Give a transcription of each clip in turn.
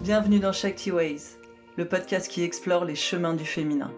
Bienvenue dans Shakti Ways, le podcast qui explore les chemins du féminin.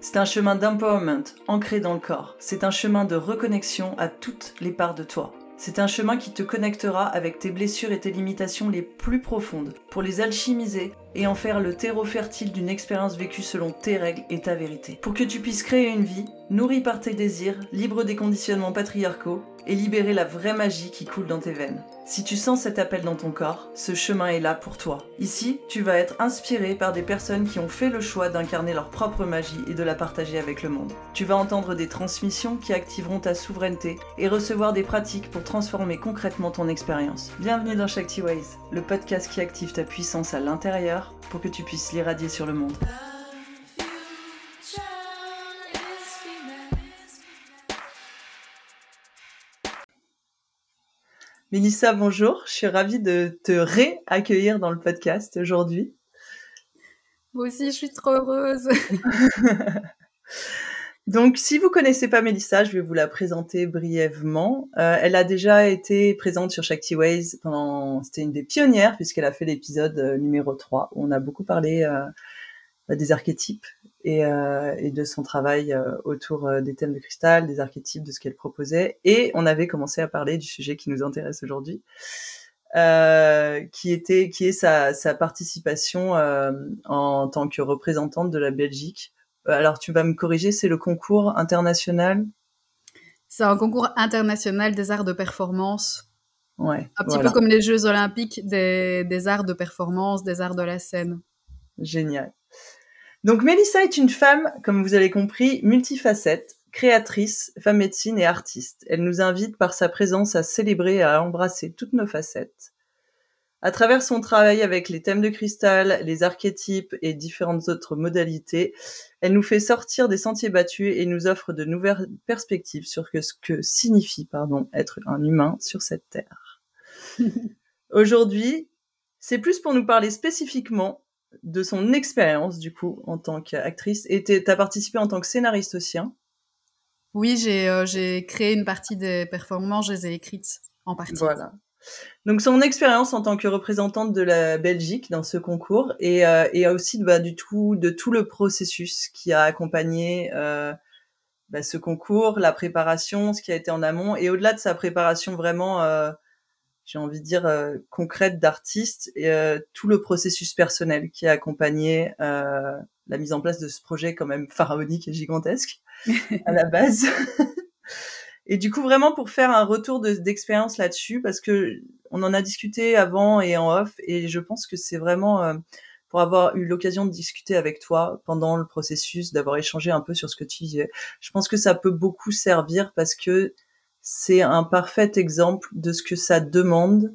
C'est un chemin d'empowerment ancré dans le corps. C'est un chemin de reconnexion à toutes les parts de toi. C'est un chemin qui te connectera avec tes blessures et tes limitations les plus profondes pour les alchimiser et en faire le terreau fertile d'une expérience vécue selon tes règles et ta vérité. Pour que tu puisses créer une vie nourrie par tes désirs, libre des conditionnements patriarcaux et libérer la vraie magie qui coule dans tes veines. Si tu sens cet appel dans ton corps, ce chemin est là pour toi. Ici, tu vas être inspiré par des personnes qui ont fait le choix d'incarner leur propre magie et de la partager avec le monde. Tu vas entendre des transmissions qui activeront ta souveraineté et recevoir des pratiques pour transformer concrètement ton expérience. Bienvenue dans Shakti Ways, le podcast qui active ta puissance à l'intérieur pour que tu puisses l'irradier sur le monde. Mélissa, bonjour. Je suis ravie de te réaccueillir dans le podcast aujourd'hui. Moi aussi, je suis trop heureuse. Donc, si vous connaissez pas Mélissa, je vais vous la présenter brièvement. Euh, elle a déjà été présente sur Shakti Ways pendant, c'était une des pionnières puisqu'elle a fait l'épisode euh, numéro 3 où on a beaucoup parlé euh, des archétypes et, euh, et, de son travail euh, autour euh, des thèmes de cristal, des archétypes, de ce qu'elle proposait. Et on avait commencé à parler du sujet qui nous intéresse aujourd'hui, euh, qui était, qui est sa, sa participation en tant que représentante de la Belgique. Alors tu vas me corriger, c'est le concours international? C'est un concours international des arts de performance. Ouais. Un petit peu comme les Jeux olympiques des, des arts de performance, des arts de la scène. Génial. Donc Mélissa est une femme, comme vous avez compris, multifacette, créatrice, femme médecine et artiste. Elle nous invite par sa présence à célébrer et à embrasser toutes nos facettes. À travers son travail avec les thèmes de cristal, les archétypes et différentes autres modalités, elle nous fait sortir des sentiers battus et nous offre de nouvelles perspectives sur ce que signifie pardon, être un humain sur cette terre. Aujourd'hui, c'est plus pour nous parler spécifiquement de son expérience du coup en tant qu'actrice et tu as participé en tant que scénariste aussi hein? Oui, j'ai euh, j'ai créé une partie des performances, je les ai écrites en partie. Voilà. Donc son expérience en tant que représentante de la Belgique dans ce concours et, euh, et aussi bah, du tout de tout le processus qui a accompagné euh, bah, ce concours, la préparation, ce qui a été en amont et au-delà de sa préparation vraiment euh, j'ai envie de dire euh, concrète d'artiste et euh, tout le processus personnel qui a accompagné euh, la mise en place de ce projet quand même pharaonique et gigantesque à la base. Et du coup vraiment pour faire un retour d'expérience là-dessus parce que on en a discuté avant et en off et je pense que c'est vraiment euh, pour avoir eu l'occasion de discuter avec toi pendant le processus, d'avoir échangé un peu sur ce que tu disais. Je pense que ça peut beaucoup servir parce que c'est un parfait exemple de ce que ça demande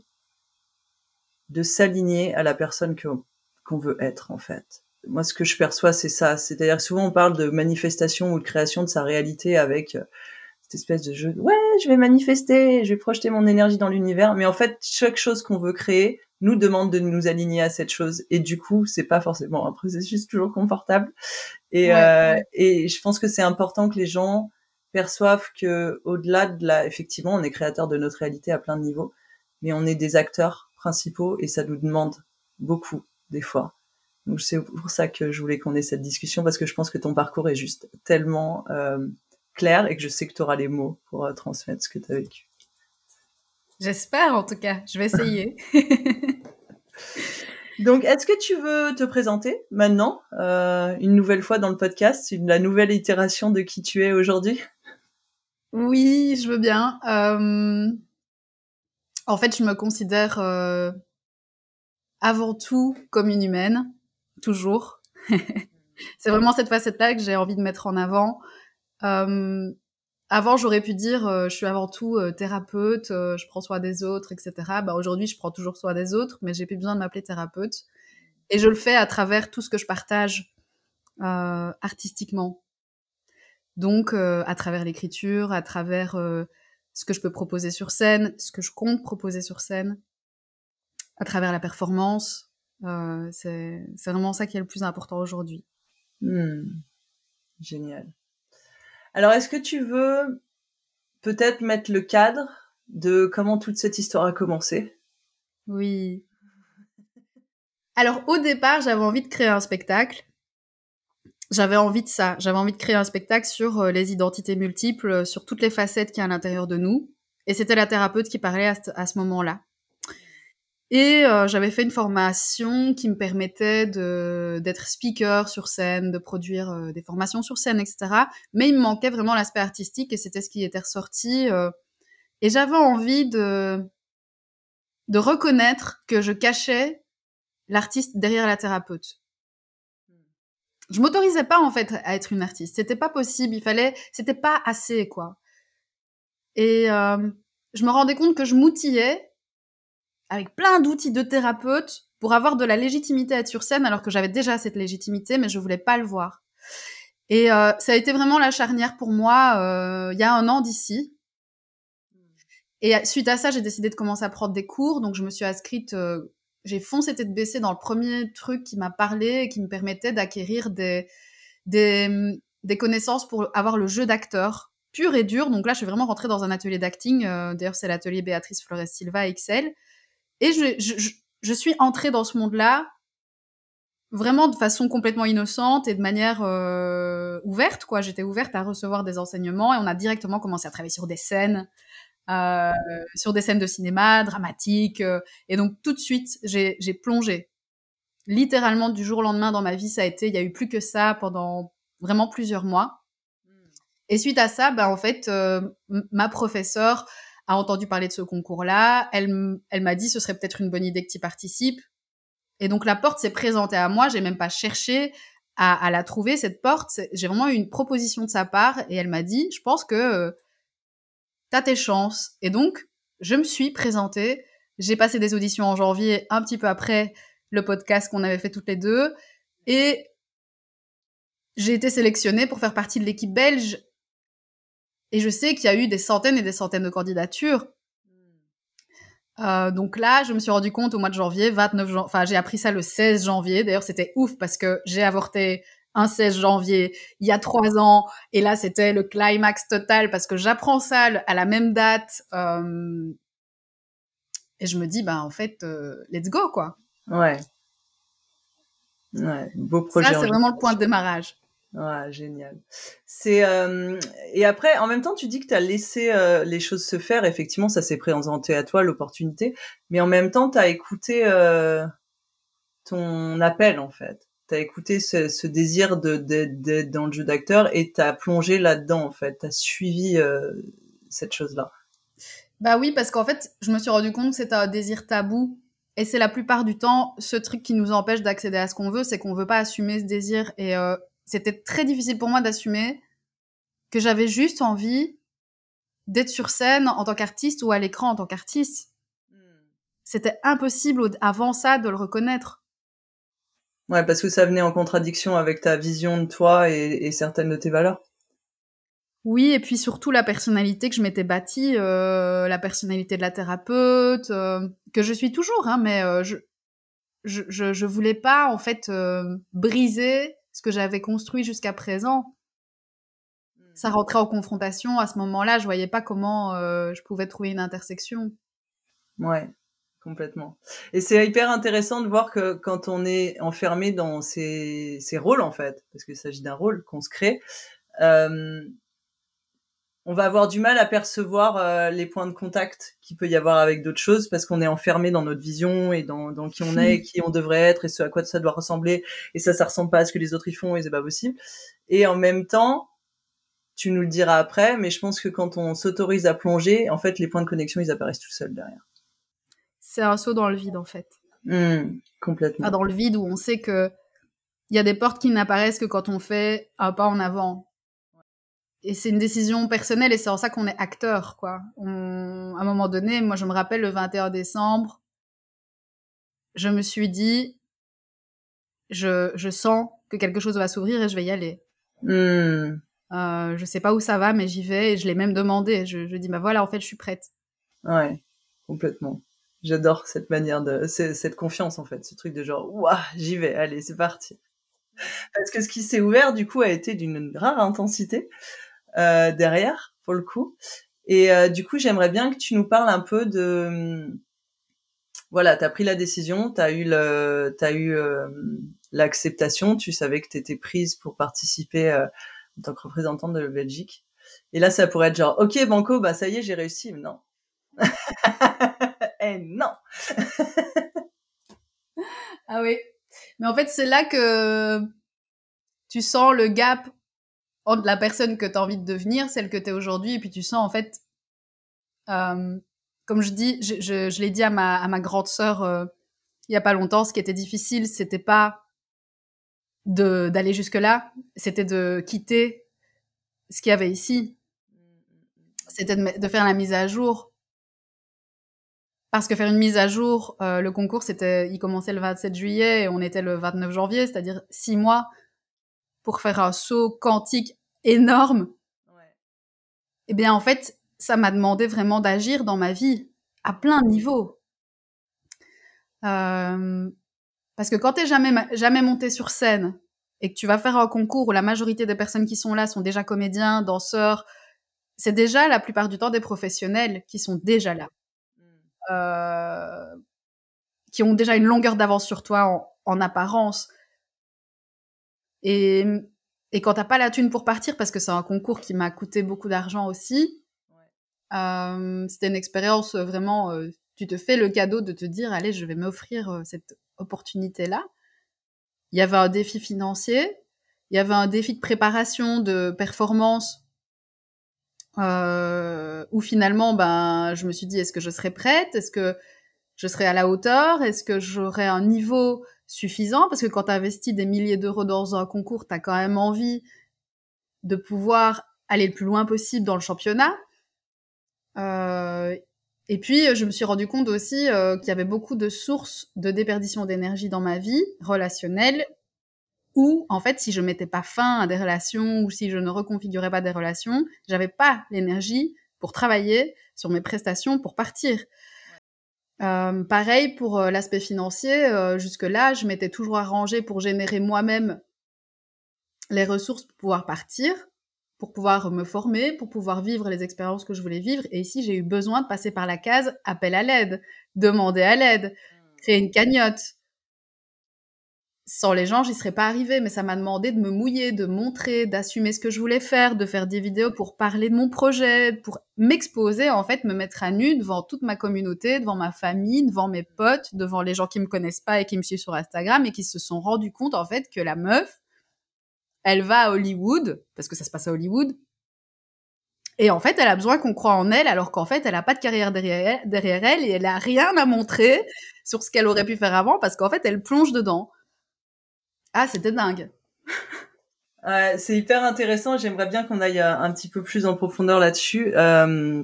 de s'aligner à la personne qu'on veut être en fait. Moi, ce que je perçois, c'est ça. C'est-à-dire souvent on parle de manifestation ou de création de sa réalité avec euh, cette espèce de jeu. Ouais, je vais manifester, je vais projeter mon énergie dans l'univers. Mais en fait, chaque chose qu'on veut créer nous demande de nous aligner à cette chose. Et du coup, c'est pas forcément un processus toujours confortable. Et, ouais, euh, et je pense que c'est important que les gens perçoivent que au-delà de la, effectivement, on est créateur de notre réalité à plein de niveaux, mais on est des acteurs principaux et ça nous demande beaucoup des fois. Donc c'est pour ça que je voulais qu'on ait cette discussion parce que je pense que ton parcours est juste tellement euh, clair et que je sais que tu auras les mots pour euh, transmettre ce que tu as vécu. J'espère en tout cas, je vais essayer. Donc, est-ce que tu veux te présenter maintenant, euh, une nouvelle fois dans le podcast, une, la nouvelle itération de qui tu es aujourd'hui? Oui, je veux bien. Euh... En fait, je me considère euh, avant tout comme une humaine, toujours. c'est vraiment cette facette-là que j'ai envie de mettre en avant. Euh, avant, j'aurais pu dire, euh, je suis avant tout euh, thérapeute, je prends soin des autres, etc. Bah, aujourd'hui, je prends toujours soin des autres, mais j'ai plus besoin de m'appeler thérapeute. Et je le fais à travers tout ce que je partage artistiquement. Donc, à travers l'écriture, à travers ce que je peux proposer sur scène, ce que je compte proposer sur scène, à travers la performance, c'est vraiment ça qui est le plus important aujourd'hui. Mmh. Génial. Alors, est-ce que tu veux peut-être mettre le cadre de comment toute cette histoire a commencé? Oui. Alors au départ, j'avais envie de créer un spectacle. J'avais envie de ça. J'avais envie de créer un spectacle sur euh, les identités multiples, sur toutes les facettes qu'il y a à l'intérieur de nous. Et c'était la thérapeute qui parlait à ce, moment-là. Et euh, j'avais fait une formation qui me permettait d'être speaker sur scène, de produire euh, des formations sur scène, etc. Mais il me manquait vraiment l'aspect artistique et c'était ce qui était ressorti. Euh, et j'avais envie de, de reconnaître que je cachais l'artiste derrière la thérapeute. Je m'autorisais pas en fait à être une artiste. C'était pas possible. Il fallait, c'était pas assez quoi. Et je me rendais compte que je m'outillais avec plein d'outils de thérapeute pour avoir de la légitimité à être sur scène alors que j'avais déjà cette légitimité mais je voulais pas le voir. Et euh, ça a été vraiment la charnière pour moi euh, il y a un an d'ici. Et suite à ça, j'ai décidé de commencer à prendre des cours. Donc je me suis inscrite, euh, j'ai foncé tête baissée dans le premier truc qui m'a parlé et qui me permettait d'acquérir des, des, des connaissances pour avoir le jeu d'acteur pur et dur. Donc là, je suis vraiment rentrée dans un atelier d'acting. D'ailleurs, c'est l'atelier Béatrice Flores Silva Excel. Et je, je, je suis entrée dans ce monde-là vraiment de façon complètement innocente et de manière euh, ouverte. quoi. J'étais ouverte à recevoir des enseignements et on a directement commencé à travailler sur des scènes, euh, sur des scènes de cinéma, dramatiques. Euh, et donc tout de suite, j'ai plongé. Littéralement du jour au lendemain dans ma vie, ça a été, il y a eu plus que ça pendant vraiment plusieurs mois. Et suite à ça, ben en fait, euh, ma professeure a entendu parler de ce concours-là. Elle, elle m'a dit ce serait peut-être une bonne idée que tu participes. Et donc la porte s'est présentée à moi. J'ai même pas cherché à, la trouver cette porte. J'ai vraiment eu une proposition de sa part et elle m'a dit je pense que euh, tu as tes chances. Et donc je me suis présentée. J'ai passé des auditions en janvier, un petit peu après le podcast qu'on avait fait toutes les deux, et j'ai été sélectionnée pour faire partie de l'équipe belge et je sais qu'il y a eu des centaines et des centaines de candidatures. Euh, donc là, je me suis rendu compte au mois de janvier, 29 janvier, enfin j'ai appris ça le 16 janvier. D'ailleurs, c'était ouf parce que j'ai avorté un 16 janvier il y a trois ans et là c'était le climax total parce que j'apprends ça à la même date euh, et je me dis bah en fait euh, let's go quoi. Ouais. Ouais, beau projet. Ça c'est vraiment le point de démarrage. Ouais, génial. C'est euh, et après, en même temps, tu dis que tu as laissé euh, les choses se faire. Effectivement, ça s'est présenté à toi l'opportunité, mais en même temps, tu as écouté euh, ton appel en fait. Tu as écouté ce, ce désir de d'être dans le jeu d'acteur et tu as plongé là-dedans en fait. Tu as suivi cette chose-là. Bah oui, parce qu'en fait, je me suis rendu compte que c'était un désir tabou et c'est la plupart du temps ce truc qui nous empêche d'accéder à ce qu'on veut, c'est qu'on veut pas assumer ce désir et c'était très difficile pour moi d'assumer que j'avais juste envie d'être sur scène en tant qu'artiste ou à l'écran en tant qu'artiste. Hmm. C'était impossible avant ça de le reconnaître. Ouais, parce que ça venait en contradiction avec ta vision de toi et, certaines de tes valeurs. Oui, et puis surtout la personnalité que je m'étais bâtie, euh, la personnalité de la thérapeute, euh, que je suis toujours, hein, mais euh, je, je, je, voulais pas en fait briser ce que j'avais construit jusqu'à présent, ça mmh. rentrait en confrontation. À ce moment-là, je voyais pas comment euh, je pouvais trouver une intersection. Ouais, complètement. Et c'est hyper intéressant de voir que quand on est enfermé dans ces, ces rôles, en fait, parce qu'il s'agit d'un rôle qu'on se crée, euh, on va avoir du mal à percevoir euh, les points de contact qu'il peut y avoir avec d'autres choses parce qu'on est enfermé dans notre vision et dans, dans qui on est, qui on devrait être et ce à quoi ça doit ressembler et ça ça ressemble pas à ce que les autres y font et c'est pas possible. Et en même temps, tu nous le diras après, mais je pense que quand on s'autorise à plonger, en fait les points de connexion ils apparaissent tout seuls derrière. C'est un saut dans le vide en fait. Mmh, complètement. dans le vide où on sait que il y a des portes qui n'apparaissent que quand on fait un pas en avant et c'est une décision personnelle et c'est en ça qu'on est acteur, quoi. à un moment donné, moi, je me rappelle le 21 décembre, je me suis dit, je, je sens que quelque chose va s'ouvrir et je vais y aller. Hmm. Euh, je sais pas où ça va, mais j'y vais et je l'ai même demandé. Je, je dis, bah voilà, en fait, je suis prête. Ouais, complètement. J'adore cette manière de, cette confiance en fait, ce truc de genre, ouah, j'y vais, allez, c'est parti. Parce que ce qui s'est ouvert du coup a été d'une rare intensité. Euh, derrière, pour le coup. Et euh, du coup, j'aimerais bien que tu nous parles un peu de voilà, tu as pris la décision, tu as eu le, as eu euh, l'acceptation, tu savais que tu étais prise pour participer en tant que représentante de la Belgique. Et là, ça pourrait être genre, ok, Banco, bah ça y est, j'ai réussi, mais non. eh non. ah oui. Mais en fait, c'est là que tu sens le gap entre la personne que tu as envie de devenir, celle que tu es aujourd'hui, et puis tu sens en fait, euh, comme je dis, je, je, l'ai dit à ma, à ma grande sœur euh, il y a pas longtemps, ce qui était difficile, c'était pas d'aller jusque-là, c'était de quitter ce qu'il y avait ici. C'était de, de, faire la mise à jour. Parce que faire une mise à jour, euh, le concours, c'était, il commençait le 27 juillet et on était le 29 janvier, c'est-à-dire six mois pour faire un saut quantique énorme. Ouais. Eh bien, en fait, ça m'a demandé vraiment d'agir dans ma vie à plein niveaux. Euh, parce que quand tu jamais, jamais monté sur scène et que tu vas faire un concours où la majorité des personnes qui sont là sont déjà comédiens, danseurs, c'est déjà la plupart du temps des professionnels qui sont déjà là. Mmh. Euh, qui ont déjà une longueur d'avance sur toi en, en apparence. Et, et quand t'as pas la thune pour partir, parce que c'est un concours qui m'a coûté beaucoup d'argent aussi, ouais. euh, c'était une expérience vraiment. Euh, tu te fais le cadeau de te dire, allez, je vais m'offrir euh, cette opportunité-là. Il y avait un défi financier, il y avait un défi de préparation, de performance, euh, où finalement, ben, je me suis dit, est-ce que je serai prête? Est-ce que je serai à la hauteur? Est-ce que j'aurai un niveau suffisant parce que quand tu investis des milliers d'euros dans un concours, tu as quand même envie de pouvoir aller le plus loin possible dans le championnat. Euh, et puis, je me suis rendu compte aussi euh, qu'il y avait beaucoup de sources de déperdition d'énergie dans ma vie relationnelle où, en fait, si je mettais pas fin à des relations ou si je ne reconfigurais pas des relations, j'avais pas l'énergie pour travailler sur mes prestations pour partir. Euh, pareil pour euh, l'aspect financier, euh, jusque-là, je m'étais toujours arrangée pour générer moi-même les ressources pour pouvoir partir, pour pouvoir me former, pour pouvoir vivre les expériences que je voulais vivre. Et ici, j'ai eu besoin de passer par la case appel à l'aide, demander à l'aide, mmh. créer une cagnotte, sans les gens, j'y serais pas arrivée, mais ça m'a demandé de me mouiller, de montrer, d'assumer ce que je voulais faire, de faire des vidéos pour parler de mon projet, pour m'exposer, en fait, me mettre à nu devant toute ma communauté, devant ma famille, devant mes potes, devant les gens qui me connaissent pas et qui me suivent sur Instagram et qui se sont rendus compte, en fait, que la meuf, elle va à Hollywood, parce que ça se passe à Hollywood, et en fait, elle a besoin qu'on croit en elle, alors qu'en fait, elle n'a pas de carrière derrière, derrière elle et elle a rien à montrer sur ce qu'elle aurait pu faire avant, parce qu'en fait, elle plonge dedans. Ah, c'était dingue. c'est hyper intéressant. J'aimerais bien qu'on aille euh, un petit peu plus en profondeur là-dessus. Euh,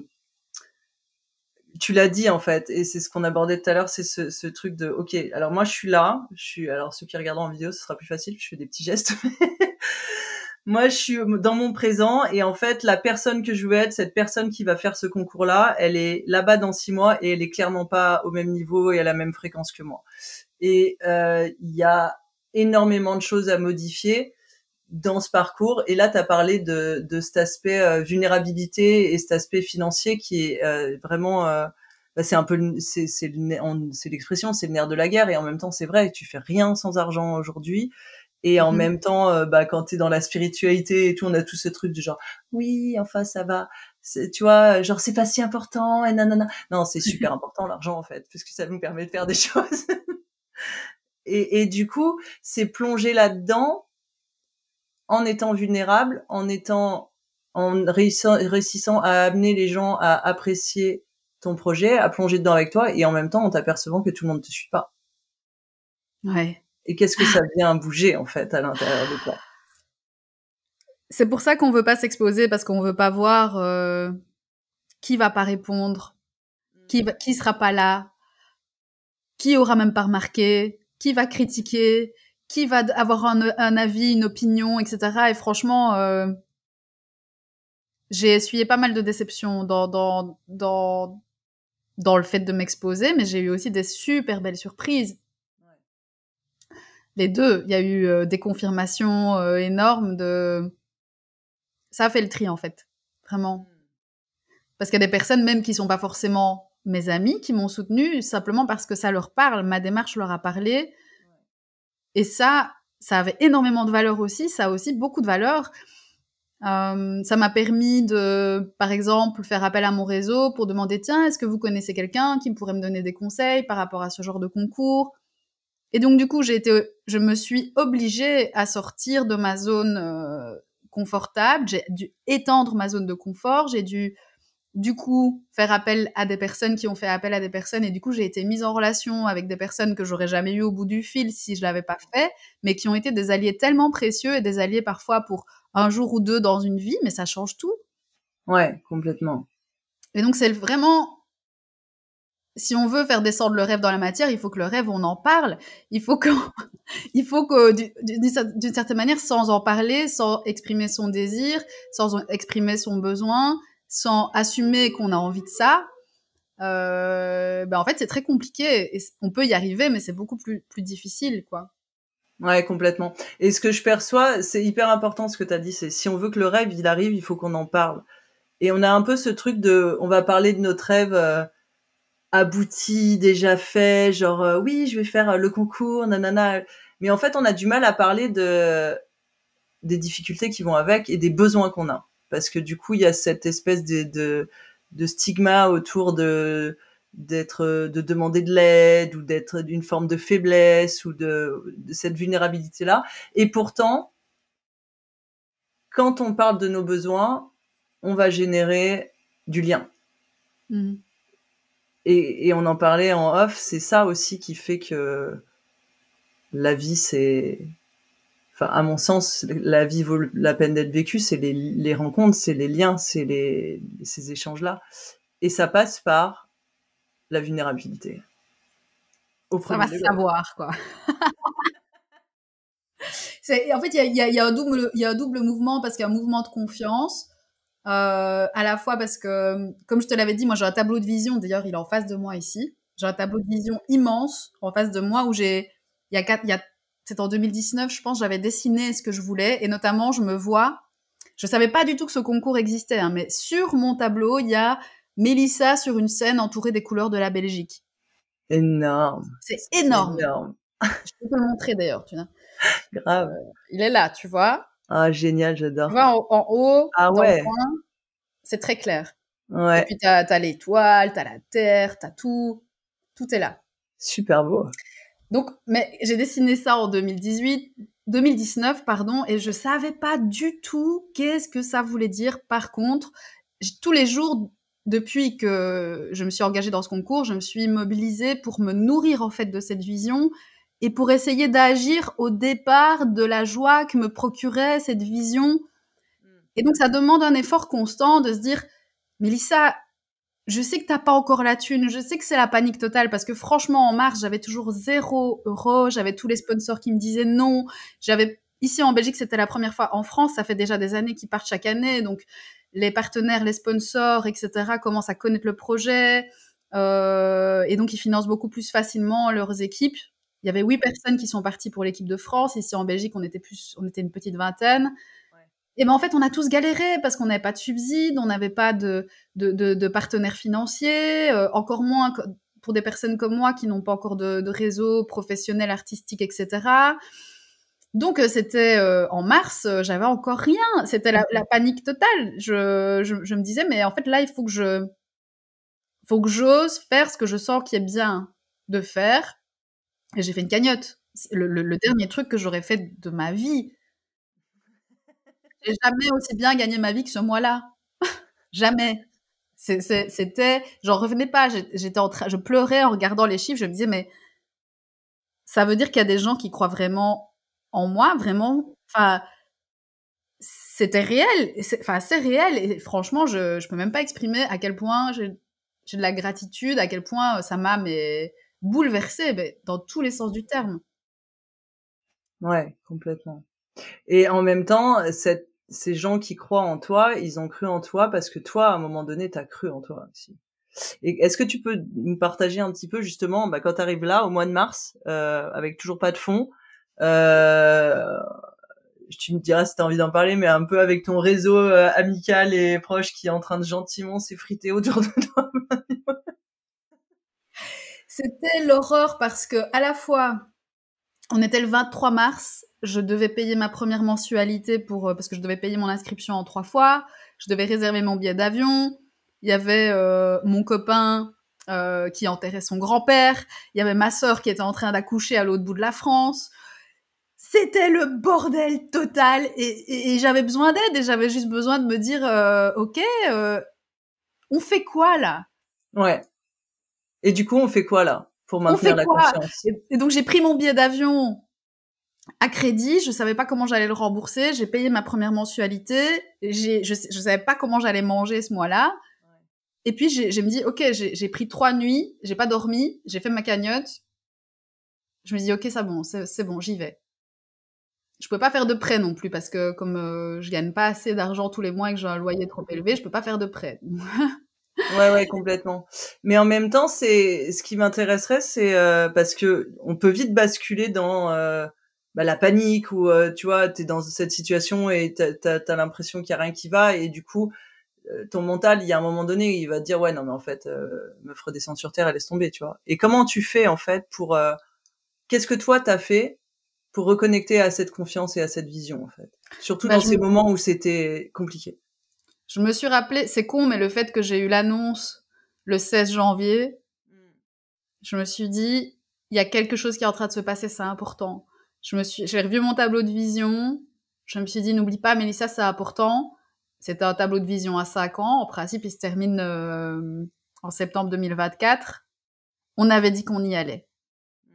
tu l'as dit en fait, et c'est ce qu'on abordait tout à l'heure, c'est ce, truc de OK. Alors moi, je suis là. Je suis. Alors ceux qui regarderont en vidéo, ce sera plus facile. Je fais des petits gestes. moi, je suis dans mon présent, et en fait, la personne que je veux être, cette personne qui va faire ce concours-là, elle est là-bas dans six mois, et elle est clairement pas au même niveau et à la même fréquence que moi. Et euh, il y a énormément de choses à modifier dans ce parcours. Et là, tu as parlé de, de cet aspect euh, vulnérabilité et cet aspect financier qui est euh, vraiment... Euh, bah, c'est un peu c'est c'est l'expression c'est le nerf de la guerre. Et en même temps c'est vrai tu fais rien sans argent aujourd'hui. Et en mmh même temps bah quand tu es dans la spiritualité et tout on a tout ce truc du genre oui enfin ça va. Tu vois genre c'est pas si important et nanana. Non c'est super important l'argent en fait parce que ça nous permet de faire des choses et, et du coup, c'est plonger là-dedans en étant vulnérable, en étant, en réussissant, à amener les gens à apprécier ton projet, à plonger dedans avec toi, et en même temps en t'apercevant que tout le monde ne te suit pas. Ouais. Et qu'est-ce que ça vient bouger en fait à l'intérieur de toi? C'est pour ça qu'on veut pas s'exposer parce qu'on veut pas voir euh, qui va pas répondre, qui va, qui sera pas là, qui aura même pas remarqué, qui va critiquer, qui va avoir un, avis, une opinion, etc. Et franchement, euh, j'ai essuyé pas mal de déceptions dans, dans, dans, dans le fait de m'exposer, mais j'ai eu aussi des super belles surprises. Les deux, il y a eu euh, des confirmations euh, énormes de... Ça a fait le tri, en fait. Vraiment. Parce qu'il y a des personnes même qui sont pas forcément mes amis qui m'ont soutenu simplement parce que ça leur parle, ma démarche leur a parlé. Et ça, ça avait énormément de valeur aussi, ça a aussi beaucoup de valeur. Euh, ça m'a permis de, par exemple, faire appel à mon réseau pour demander, tiens, est-ce que vous connaissez quelqu'un qui pourrait me donner des conseils par rapport à ce genre de concours? Et donc, du coup, j'ai été, je me suis obligée à sortir de ma zone euh, confortable, j'ai dû étendre ma zone de confort, j'ai dû du coup faire appel à des personnes qui ont fait appel à des personnes et du coup j'ai été mise en relation avec des personnes que j'aurais jamais eu au bout du fil si je l'avais pas fait mais qui ont été des alliés tellement précieux et des alliés parfois pour un jour ou deux dans une vie mais ça change tout. Ouais complètement. Et donc c'est vraiment si on veut faire descendre le rêve dans la matière il faut que le rêve on en parle. Il faut que il faut que d'une certaine manière sans en parler sans exprimer son désir sans exprimer son besoin sans assumer qu'on a envie de ça, ben en fait c'est très compliqué. Et on peut y arriver, mais c'est beaucoup plus, plus difficile, quoi. Ouais, complètement. Et ce que je perçois, c'est hyper important ce que tu as dit, c'est si on veut que le rêve il arrive, il faut qu'on en parle. Et on a un peu ce truc de, on va parler de notre rêve euh, abouti, déjà fait, genre euh, oui, je vais faire le concours, nanana. Mais en fait, on a du mal à parler de des difficultés qui vont avec et des besoins qu'on a parce que du coup il y a cette espèce de, de, de stigma autour de d'être de demander de l'aide ou d'être d'une forme de faiblesse ou de, de cette vulnérabilité là et pourtant quand on parle de nos besoins on va générer du lien mmh. et, et on en parlait en off c'est ça aussi qui fait que la vie c'est enfin, à mon sens, la vie vaut la peine d'être vécue, c'est les, les, rencontres, c'est les liens, c'est les, ces échanges-là. Et ça passe par la vulnérabilité. Au ça va savoir, quoi. en fait, il y a, y, a, y a, un double, il y a un double mouvement parce qu'il y a un mouvement de confiance. Euh, à la fois parce que, comme je te l'avais dit, moi j'ai un tableau de vision, d'ailleurs il est en face de moi ici. J'ai un tableau de vision immense en face de moi où j'ai, il y a quatre, il y a c'est en 2019, je pense, j'avais dessiné ce que je voulais, et notamment, je me vois, je savais pas du tout que ce concours existait, hein, mais sur mon tableau, il y a Mélissa sur une scène entourée des couleurs de la Belgique. Énorme. C'est énorme. énorme. je peux te le montrer d'ailleurs, tu vois. Grave. Il est là, tu vois. Ah, génial, j'adore. Tu vois, en, haut, ah, ouais. c'est très clair. Ouais. Et puis, t'as as, l'étoile, t'as la terre, t'as tout. Tout est là. Super beau. Donc, mais j'ai dessiné ça en 2018, 2019, pardon, et je savais pas du tout qu'est-ce que ça voulait dire. Par contre, tous les jours, depuis que je me suis engagée dans ce concours, je me suis mobilisée pour me nourrir en fait de cette vision et pour essayer d'agir au départ de la joie que me procurait cette vision. Et donc, ça demande un effort constant de se dire, Mélissa, je sais que t'as pas encore la thune, je sais que c'est la panique totale parce que franchement en mars j'avais toujours zéro euro, j'avais tous les sponsors qui me disaient non, j'avais ici en Belgique c'était la première fois, en France ça fait déjà des années qu'ils partent chaque année donc les partenaires, les sponsors etc commencent à connaître le projet euh, et donc ils financent beaucoup plus facilement leurs équipes. Il y avait huit personnes qui sont parties pour l'équipe de France, ici en Belgique on était plus, on était une petite vingtaine. Et ben en fait, on a tous galéré parce qu'on n'avait pas de subsides, on n'avait pas de, de, partenaires financiers, euh, encore moins pour des personnes comme moi qui n'ont pas encore de, réseau professionnel, artistique, etc. Donc euh, c'était euh, en mars, j'avais encore rien. C'était la, panique totale. Je, je, me disais, mais en fait là, il faut que je, faut que j'ose faire ce que je sens qui est bien de faire. Et j'ai fait une cagnotte. Le, le dernier truc que j'aurais fait de ma vie. Jamais aussi bien gagné ma vie que ce mois-là. jamais. C'était, j'en revenais pas. J'étais en train, je pleurais en regardant les chiffres. Je me disais, mais ça veut dire qu'il y a des gens qui croient vraiment en moi, vraiment. Enfin, c'était réel. Enfin, c'est réel. Et franchement, je, je peux même pas exprimer à quel point j'ai de la gratitude, à quel point ça m'a bouleversée, dans tous les sens du terme. Ouais, complètement. Et en même temps, cette ces gens qui croient en toi, ils ont cru en toi parce que toi, à un moment donné, t'as cru en toi aussi. Et est-ce que tu peux nous partager un petit peu justement, bah, quand tu arrives là au mois de mars, euh, avec toujours pas de fonds, euh, tu me diras si t'as envie d'en parler, mais un peu avec ton réseau euh, amical et proche qui est en train de gentiment s'effriter autour de toi. C'était l'horreur parce que à la fois, on était le 23 mars, je devais payer ma première mensualité pour euh, parce que je devais payer mon inscription en trois fois, je devais réserver mon billet d'avion. Il y avait euh, mon copain euh, qui enterrait son grand-père, il y avait ma sœur qui était en train d'accoucher à l'autre bout de la France. C'était le bordel total et, et, j'avais besoin d'aide et j'avais juste besoin de me dire euh, ok, on fait quoi là? Ouais. Et du coup, on fait quoi là? Pour maintenir la confiance et, donc j'ai pris mon billet d'avion à crédit, je savais pas comment j'allais le rembourser, j'ai payé ma première mensualité, je, je savais pas comment j'allais manger ce mois-là. Et puis j'ai me dit, ok, j'ai pris trois nuits, j'ai pas dormi, j'ai fait ma cagnotte. Je me dis, ok, c'est bon, c'est bon, j'y vais. Je peux pas faire de prêt non plus parce que comme euh, je gagne pas assez d'argent tous les mois et que j'ai un loyer trop élevé, je peux pas faire de prêt. ouais, ouais, complètement. Mais en même temps, c'est ce qui m'intéresserait, c'est euh, parce que on peut vite basculer dans euh, bah, la panique ou tu vois, t'es dans cette situation et t'as as, l'impression qu'il y a rien qui va et du coup euh, ton mental, il y a un moment donné, il va te dire ouais non mais en fait, euh, me redescendre sur terre, elle laisse tomber, tu vois. Et comment tu fais en fait pour euh, qu'est-ce que toi t'as fait pour reconnecter à cette confiance et à cette vision en fait, surtout bah, dans ces moments où c'était compliqué. Je me suis rappelé, c'est con, mais le fait que j'ai eu l'annonce le 16 janvier, je me suis dit il y a quelque chose qui est en train de se passer, c'est important. Je me suis, j'ai revu mon tableau de vision. Je me suis dit n'oublie pas, Mélissa, c'est important c'était un tableau de vision à 5 ans. En principe, il se termine euh, en septembre 2024. On avait dit qu'on y allait. Hmm.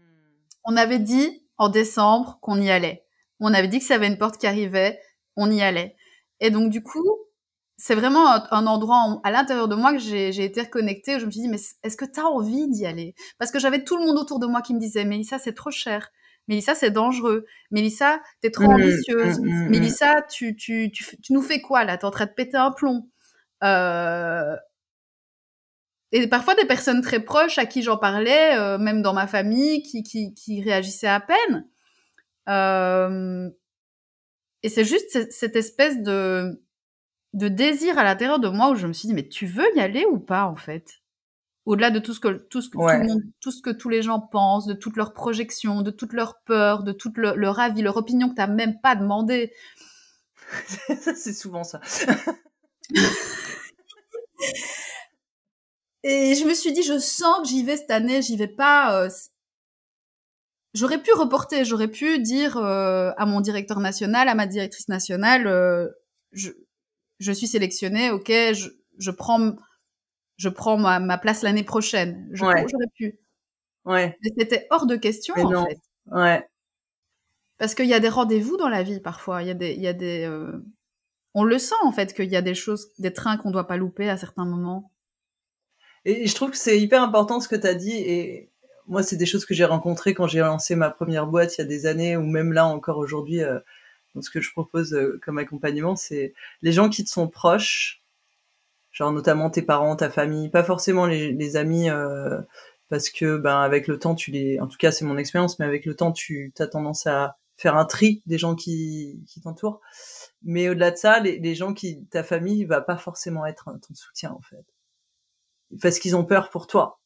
On avait dit en décembre qu'on y allait. On avait dit que ça avait une porte qui arrivait. On y allait. Et donc, du coup, c'est vraiment un, endroit à l'intérieur de moi que j'ai été reconnectée. Où je me suis dit, mais est-ce que tu as envie d'y aller? Parce que j'avais tout le monde autour de moi qui me disait, mais ça, c'est trop cher. Mélissa, c'est dangereux. Mélissa, t'es trop mmh, ambitieuse. Mmh, mmh, Mélissa, tu, tu, tu, tu, nous fais quoi là? T'es en train de péter un plomb. Euh... Et parfois des personnes très proches à qui j'en parlais, euh, même dans ma famille, qui, qui, qui réagissaient à peine. Euh... Et c'est juste cette espèce de, de désir à l'intérieur de moi où je me suis dit, mais tu veux y aller ou pas en fait? Au-delà de tout ce que tout ce que tout, le monde, tout ce que tous les gens pensent, de toutes leurs projections, de toutes leurs peurs, de tout leur avis, leur opinion que tu n'as même pas demandé. c'est souvent ça. Et je me suis dit, je sens que j'y vais cette année, j'y vais pas. Euh, j'aurais pu reporter, j'aurais pu dire euh, à mon directeur national, à ma directrice nationale, euh, je, je suis sélectionnée, ok, je, je prends je prends ma, ma place l'année prochaine. J'aurais pu. Ouais. Mais c'était hors de question, en fait. Ouais. Parce qu'il y a des rendez-vous dans la vie, parfois. Il y a des, y a des, euh, on le sent, en fait, qu'il y a des choses, des trains qu'on doit pas louper à certains moments. Et je trouve que c'est hyper important ce que tu as dit. Et moi, c'est des choses que j'ai rencontrées quand j'ai lancé ma première boîte il y a des années, ou même là encore aujourd'hui, euh, dans ce que je propose euh, comme accompagnement, c'est les gens qui te sont proches genre notamment tes parents, ta famille, pas forcément les, les amis, euh, parce que ben avec le temps tu les, en tout cas c'est mon expérience, mais avec le temps tu as tendance à faire un tri des gens qui, qui t'entourent. Mais au-delà de ça, les, les, gens qui, ta famille va pas forcément être ton soutien en fait, parce qu'ils ont peur pour toi.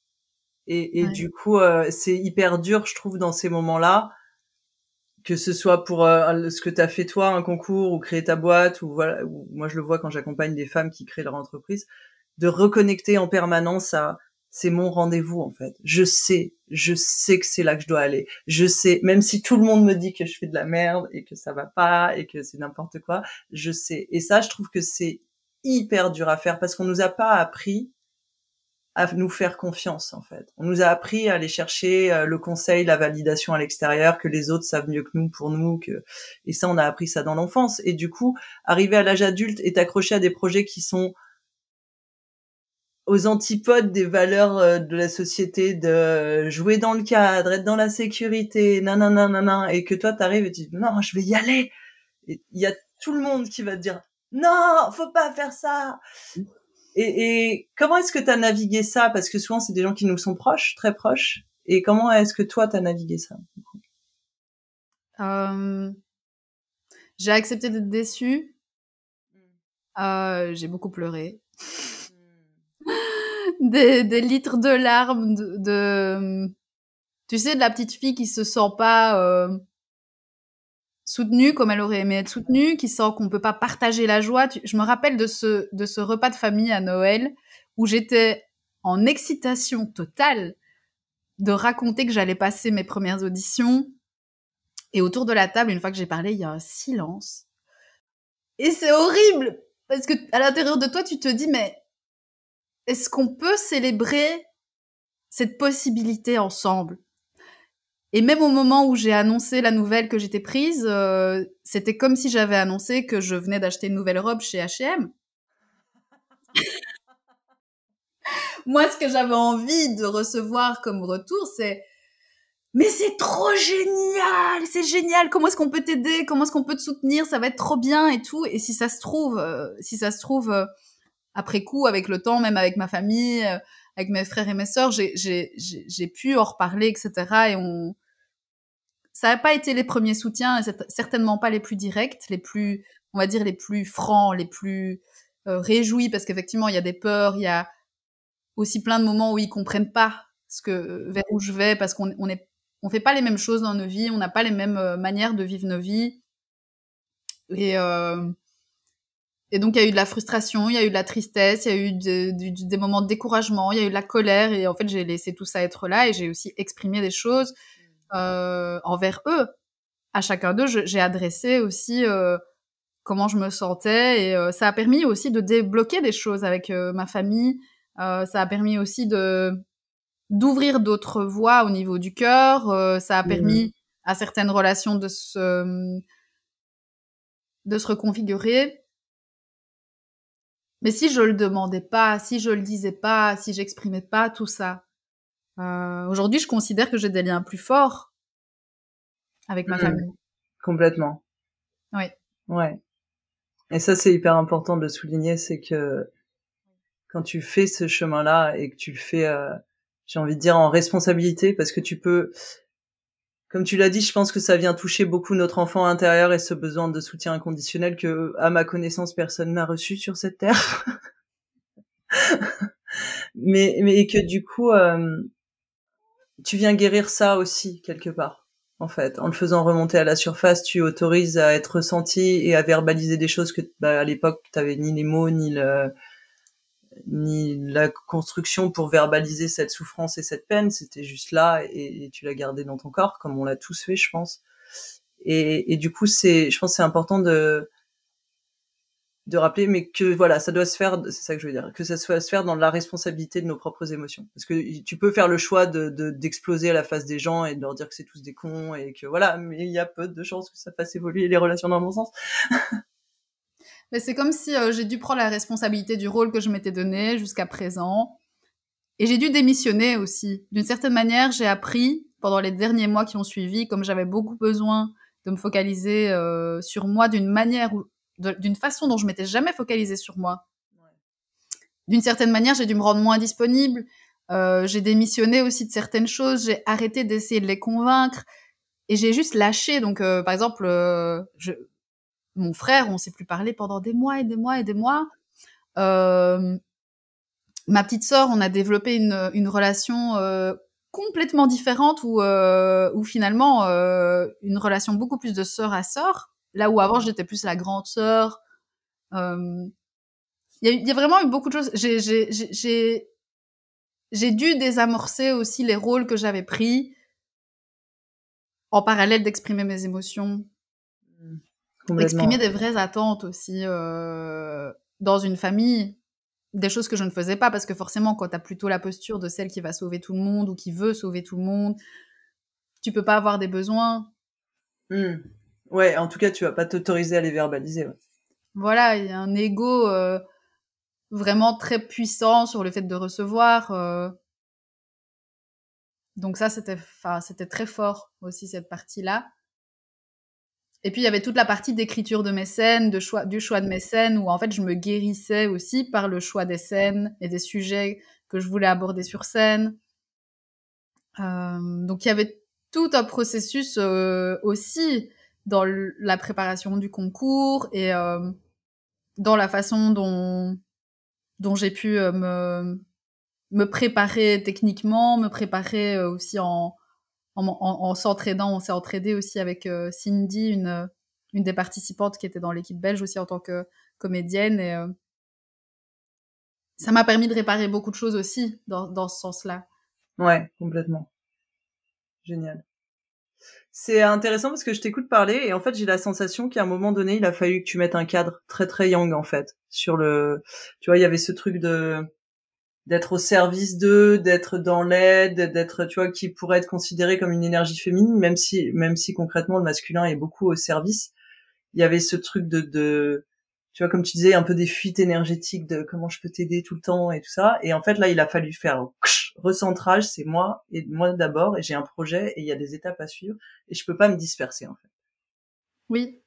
Et, et du coup, euh, c'est hyper dur, je trouve, dans ces moments-là, que ce soit pour euh, ce que tu as fait toi, un concours ou créer ta boîte, ou voilà, moi je le vois quand j'accompagne des femmes qui créent leur entreprise, de reconnecter en permanence à c'est mon rendez-vous en fait. Je sais, je sais que c'est là que je dois aller. Je sais, même si tout le monde me dit que je fais de la merde et que ça va pas et que c'est n'importe quoi, je sais. Et ça, je trouve que c'est hyper dur à faire parce qu'on nous a pas appris à nous faire confiance en fait. On nous a appris à aller chercher euh, le conseil, la validation à l'extérieur, que les autres savent mieux que nous pour nous, que et ça on a appris ça dans l'enfance. Et du coup, arriver à l'âge adulte et t'accrocher à des projets qui sont aux antipodes des valeurs euh, de la société de jouer dans le cadre, être dans la sécurité, nanana, nanana, et que toi t'arrives et tu dis non, je vais y aller. Il y a tout le monde qui va te dire non, faut pas faire ça. Et, et comment est-ce que tu as navigué ça? Parce que souvent, c'est des gens qui nous sont proches, très proches. Et comment est-ce que toi, tu as navigué ça? Euh, J'ai accepté d'être déçue. Euh, j'ai beaucoup pleuré. des, des litres de larmes, de, de, tu sais, de la petite fille qui se sent pas euh, soutenue comme elle aurait aimé être soutenue, qui sent qu'on peut pas partager la joie. je me rappelle de ce, de ce repas de famille à Noël où j'étais en excitation totale de raconter que j'allais passer mes premières auditions. Et autour de la table, une fois que j'ai parlé, il y a un silence. Et c'est horrible parce que à l'intérieur de toi, tu te dis mais est-ce qu'on peut célébrer cette possibilité ensemble? Et même au moment où j'ai annoncé la nouvelle que j'étais prise, euh, c'était comme si j'avais annoncé que je venais d'acheter une nouvelle robe chez H&M. Moi, ce que j'avais envie de recevoir comme retour, c'est mais c'est trop génial, c'est génial. Comment est-ce qu'on peut t'aider? Comment est-ce qu'on peut te soutenir? Ça va être trop bien et tout. Et si ça se trouve, euh, si ça se trouve euh, après coup, avec le temps, même avec ma famille, avec mes frères et mes sœurs, j'ai pu en reparler, etc. Et on, ça n'a pas été les premiers soutiens, certainement pas les plus directs, les plus, on va dire, les plus francs, les plus réjouis, parce qu'effectivement, il y a des peurs, il y a aussi plein de moments où ils comprennent pas ce que vers où je vais, parce qu'on on on fait pas les mêmes choses dans nos vies, on n'a pas les mêmes euh, manières de vivre nos vies. Et, euh, et donc, il y a eu de la frustration, il y a eu de la tristesse, il y a eu des moments de découragement, il y a eu de la colère. Et en fait, j'ai laissé tout ça être là et j'ai aussi exprimé des choses euh, envers eux. À chacun d'eux, j'ai adressé aussi comment je me sentais. Et ça a permis aussi de débloquer des choses avec ma famille. ça a permis aussi de d'ouvrir d'autres voies au niveau du cœur. Euh, ça a mmh. permis à certaines relations de se de se reconfigurer. Mais si je le demandais pas, si je le disais pas, si j'exprimais pas tout ça, euh, aujourd'hui, je considère que j'ai des liens plus forts avec ma mmh. famille. Complètement. Oui. Ouais. Et ça, c'est hyper important de le souligner, c'est que quand tu fais ce chemin-là et que tu le fais euh, j'ai envie de dire en responsabilité parce que tu peux comme tu l'as dit, je pense que ça vient toucher beaucoup notre enfant intérieur et ce besoin de soutien inconditionnel que, à ma connaissance, personne n'a reçu sur cette terre. mais, mais que du coup, euh, tu viens guérir ça aussi quelque part. En fait, en le faisant remonter à la surface, tu autorises à être ressenti et à verbaliser des choses que, bah, à l'époque, tu avais ni les mots ni la construction pour verbaliser cette souffrance et cette peine, c'était juste là et, tu l'as gardé dans ton corps, comme on l'a tous fait, je pense. Et, du coup, c'est, je pense, c'est important de de rappeler, mais que voilà, ça doit se faire, c'est ça que je veux dire, que ça soit se faire dans la responsabilité de nos propres émotions. Parce que tu peux faire le choix de d'exploser à la face des gens et de leur dire que c'est tous des cons et que voilà, mais il y a peu de chances que ça fasse évoluer les relations dans bon sens. Mais c'est comme si euh, j'ai dû prendre la responsabilité du rôle que je m'étais donné jusqu'à présent. Et j'ai dû démissionner aussi. D'une certaine manière, j'ai appris pendant les derniers mois qui ont suivi, comme j'avais beaucoup besoin de me focaliser euh, sur moi d'une manière ou d'une façon dont je m'étais jamais focalisée sur moi. D'une certaine manière, j'ai dû me rendre moins disponible. Euh, j'ai démissionné aussi de certaines choses. J'ai arrêté d'essayer de les convaincre et j'ai juste lâché. Donc, par exemple, je, mon frère, on s'est plus parlé pendant des mois et des mois et des mois. Euh, ma petite sœur, on a développé une, une relation euh, complètement différente où, euh, où finalement euh, une relation beaucoup plus de sœur à sœur, là où avant j'étais plus la grande sœur. Euh, il y, y, a vraiment eu beaucoup de choses. J'ai dû désamorcer aussi les rôles que j'avais pris en parallèle d'exprimer mes émotions exprimer des vraies attentes aussi euh, dans une famille, des choses que je ne faisais pas parce que forcément quand tu as plutôt la posture de celle qui va sauver tout le monde ou qui veut sauver tout le monde, tu peux pas avoir des besoins. Mmh. Ouais, en tout cas, tu vas pas t'autoriser à les verbaliser. Voilà, il y a un ego euh, vraiment très puissant sur le fait de recevoir. Euh. Donc ça, c'était, c'était très fort aussi cette partie-là. Et puis il y avait toute la partie d'écriture de mes scènes, du choix de mes scènes, où en fait je me guérissais aussi par le choix des scènes et des sujets que je voulais aborder sur scène. Euh, donc il y avait tout un processus aussi dans la préparation du concours et euh, dans la façon dont dont j'ai pu me me préparer techniquement, me préparer aussi en, en, en, s'entraidant. On s'est entraidé aussi avec Cindy, une, une des participantes qui était dans l'équipe belge aussi en tant que comédienne. Et ça m'a permis de réparer beaucoup de choses aussi dans, dans ce sens-là. Ouais, complètement. Génial. C'est intéressant parce que je t'écoute parler et en fait j'ai la sensation qu'à un moment donné il a fallu que tu mettes un cadre très très yang en fait sur le tu vois il y avait ce truc de d'être au service d'eux d'être dans l'aide d'être tu vois qui pourrait être considéré comme une énergie féminine même si même si concrètement le masculin est beaucoup au service. Il y avait ce truc de de tu vois, comme tu disais, un peu des fuites énergétiques de comment je peux t'aider tout le temps et tout ça. Et en fait, là, il a fallu faire recentrage, c'est moi et moi d'abord, et j'ai un projet et il y a des étapes à suivre et je peux pas me disperser en fait. Oui,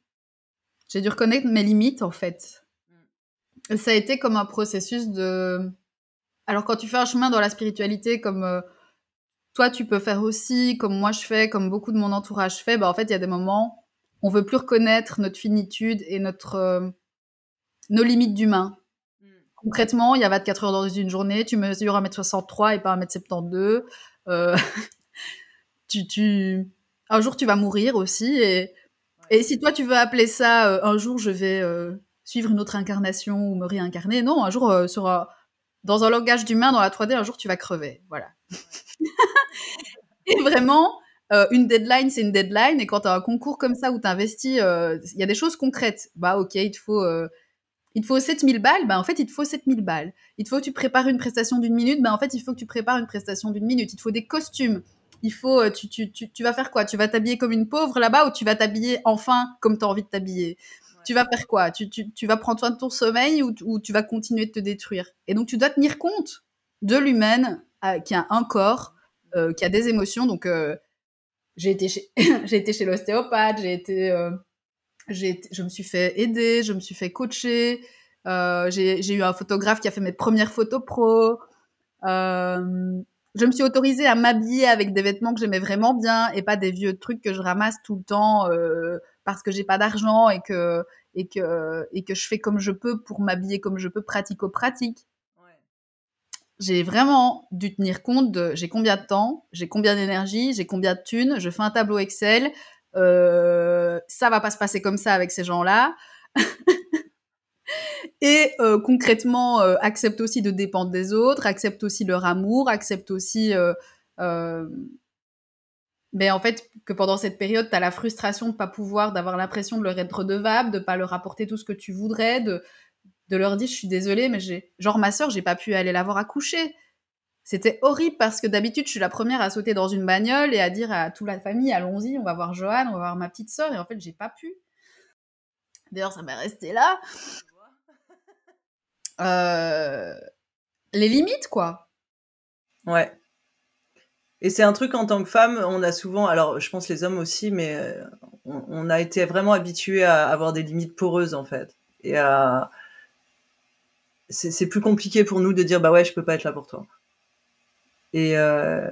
j'ai dû reconnaître mes limites en fait. Et ça a été comme un processus de. Alors quand tu fais un chemin dans la spiritualité, comme euh, toi tu peux faire aussi, comme moi je fais, comme beaucoup de mon entourage fait, bah en fait il y a des moments on veut plus reconnaître notre finitude et notre euh, nos limites d'humain. Hmm. Concrètement, il y a 24 heures dans une journée, tu mesures 1m63 et pas 1m72. Euh, tu, tu... Un jour, tu vas mourir aussi. Et, et si toi, tu veux appeler ça euh, un jour, je vais euh, suivre une autre incarnation ou me réincarner, non, un jour, sur, dans un langage d'humain, dans la 3D, un jour, tu vas crever. Voilà. et vraiment, une deadline, c'est une deadline. Et quand tu as un concours comme ça où tu investis, il y a des choses concrètes. Bah, ok, il te faut il te faut 7000 balles, ben en fait, il te faut 7000 balles. Il te faut que tu prépares une prestation d'une minute, ben en fait, il faut que tu prépares une prestation d'une minute. Il te faut des costumes. Il faut, euh, tu, tu, tu, tu vas faire quoi? Tu vas t'habiller comme une pauvre là-bas ou tu vas t'habiller enfin comme tu as envie de t'habiller? Tu vas faire quoi? Tu, tu, tu, vas prendre soin de ton sommeil ou, ou, tu vas continuer de te détruire? Et donc, tu dois tenir compte de l'humaine euh, qui a un corps, euh, qui a des émotions. Donc, j'ai été chez, j'ai été chez l'ostéopathe, j'ai été je me suis fait aider, je me suis fait coacher. Euh, j'ai eu un photographe qui a fait mes premières photos pro. Euh, je me suis autorisée à m'habiller avec des vêtements que j'aimais vraiment bien et pas des vieux trucs que je ramasse tout le temps euh, parce que j'ai pas d'argent et que et que et que je fais comme je peux pour m'habiller comme je peux pratico-pratique. J'ai vraiment dû tenir compte de j'ai combien de temps, j'ai combien d'énergie, j'ai combien de thunes, je fais un tableau Excel, ça va pas se passer comme ça avec ces gens-là. et euh, concrètement, euh, accepte aussi de dépendre des autres, accepte aussi leur amour, accepte aussi, ben en fait, que pendant cette période, tu as la frustration de pas pouvoir, d'avoir l'impression de leur être redevable, de pas leur apporter tout ce que tu voudrais, de, de leur dire je suis désolée, mais j'ai, genre ma sœur, j'ai pas pu aller la voir accoucher. C'était horrible parce que d'habitude, je suis la première à sauter dans une bagnole et à dire à toute la famille, allons-y, on va voir Johan, on va voir ma petite sœur. Et en fait, j'ai pas pu. D'ailleurs, ça m'est resté là. Euh, les limites, quoi. Ouais. Et c'est un truc en tant que femme, on a souvent, alors je pense les hommes aussi, mais euh, on, a été vraiment habitués à avoir des limites poreuses en fait. Et à... c'est plus compliqué pour nous de dire bah ouais, je peux pas être là pour toi. Et euh,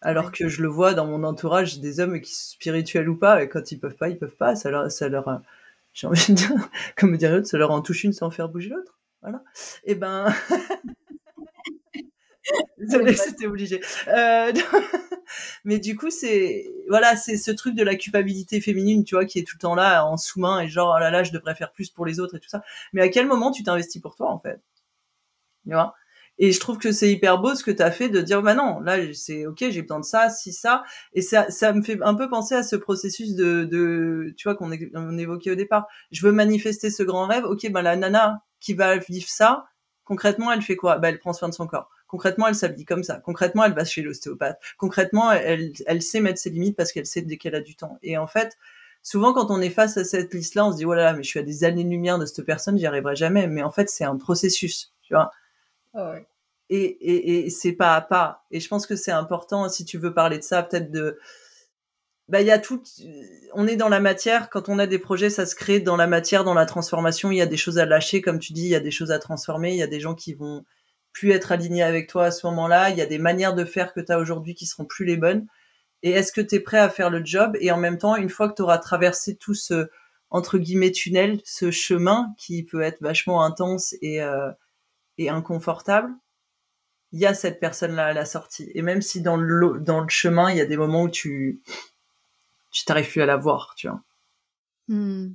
alors que je le vois dans mon entourage, des hommes qui sont spirituels ou pas, et quand ils peuvent pas, ils peuvent pas. Ça leur, ça leur, j'ai envie de dire, comme dire l'autre, ça leur en touche une sans faire bouger l'autre. Voilà. Et ben, désolé, c'était obligé. Euh, mais du coup, c'est voilà, c'est ce truc de la culpabilité féminine, tu vois, qui est tout le temps là en sous-main et genre oh là là, je devrais faire plus pour les autres et tout ça. Mais à quel moment tu t'investis pour toi en fait? Tu vois? Et je trouve que c'est hyper beau ce que tu as fait de dire, bah non, là, c'est ok, j'ai besoin de ça, si ça. Et ça, ça me fait un peu penser à ce processus de, de tu vois, qu'on on évoquait au départ. Je veux manifester ce grand rêve. Ok, ben la nana qui va vivre ça, concrètement, elle fait quoi? Bah, elle prend soin de son corps. Concrètement, elle s'habille comme ça. Concrètement, elle va chez l'ostéopathe. Concrètement, elle, elle sait mettre ses limites parce qu'elle sait dès qu'elle a du temps. Et en fait, souvent quand on est face à cette liste-là, on se dit, oh là là, mais je suis à des années-lumière de cette personne, j'y arriverai jamais. Mais en fait, c'est un processus, tu vois? Oh et, c'est pas à pas. Et je pense que c'est important, si tu veux parler de ça, peut-être de... Bah, il y a tout... On est dans la matière, quand on a des projets, ça se crée dans la matière, dans la transformation, il y a des choses à lâcher, comme tu dis, il y a des choses à transformer, il y a des gens qui vont plus être alignés avec toi à ce moment-là, il y a des manières de faire que tu as aujourd'hui qui seront plus les bonnes. Et est-ce que tu es prêt à faire le job? Et en même temps, une fois que tu auras traversé tout ce, entre guillemets, tunnel, ce chemin qui peut être vachement intense et, euh, et inconfortable, il y a cette personne-là à la sortie. Et même si dans le, dans le chemin, il y a des moments où tu tu t'arrives plus à la voir, tu vois. Hmm.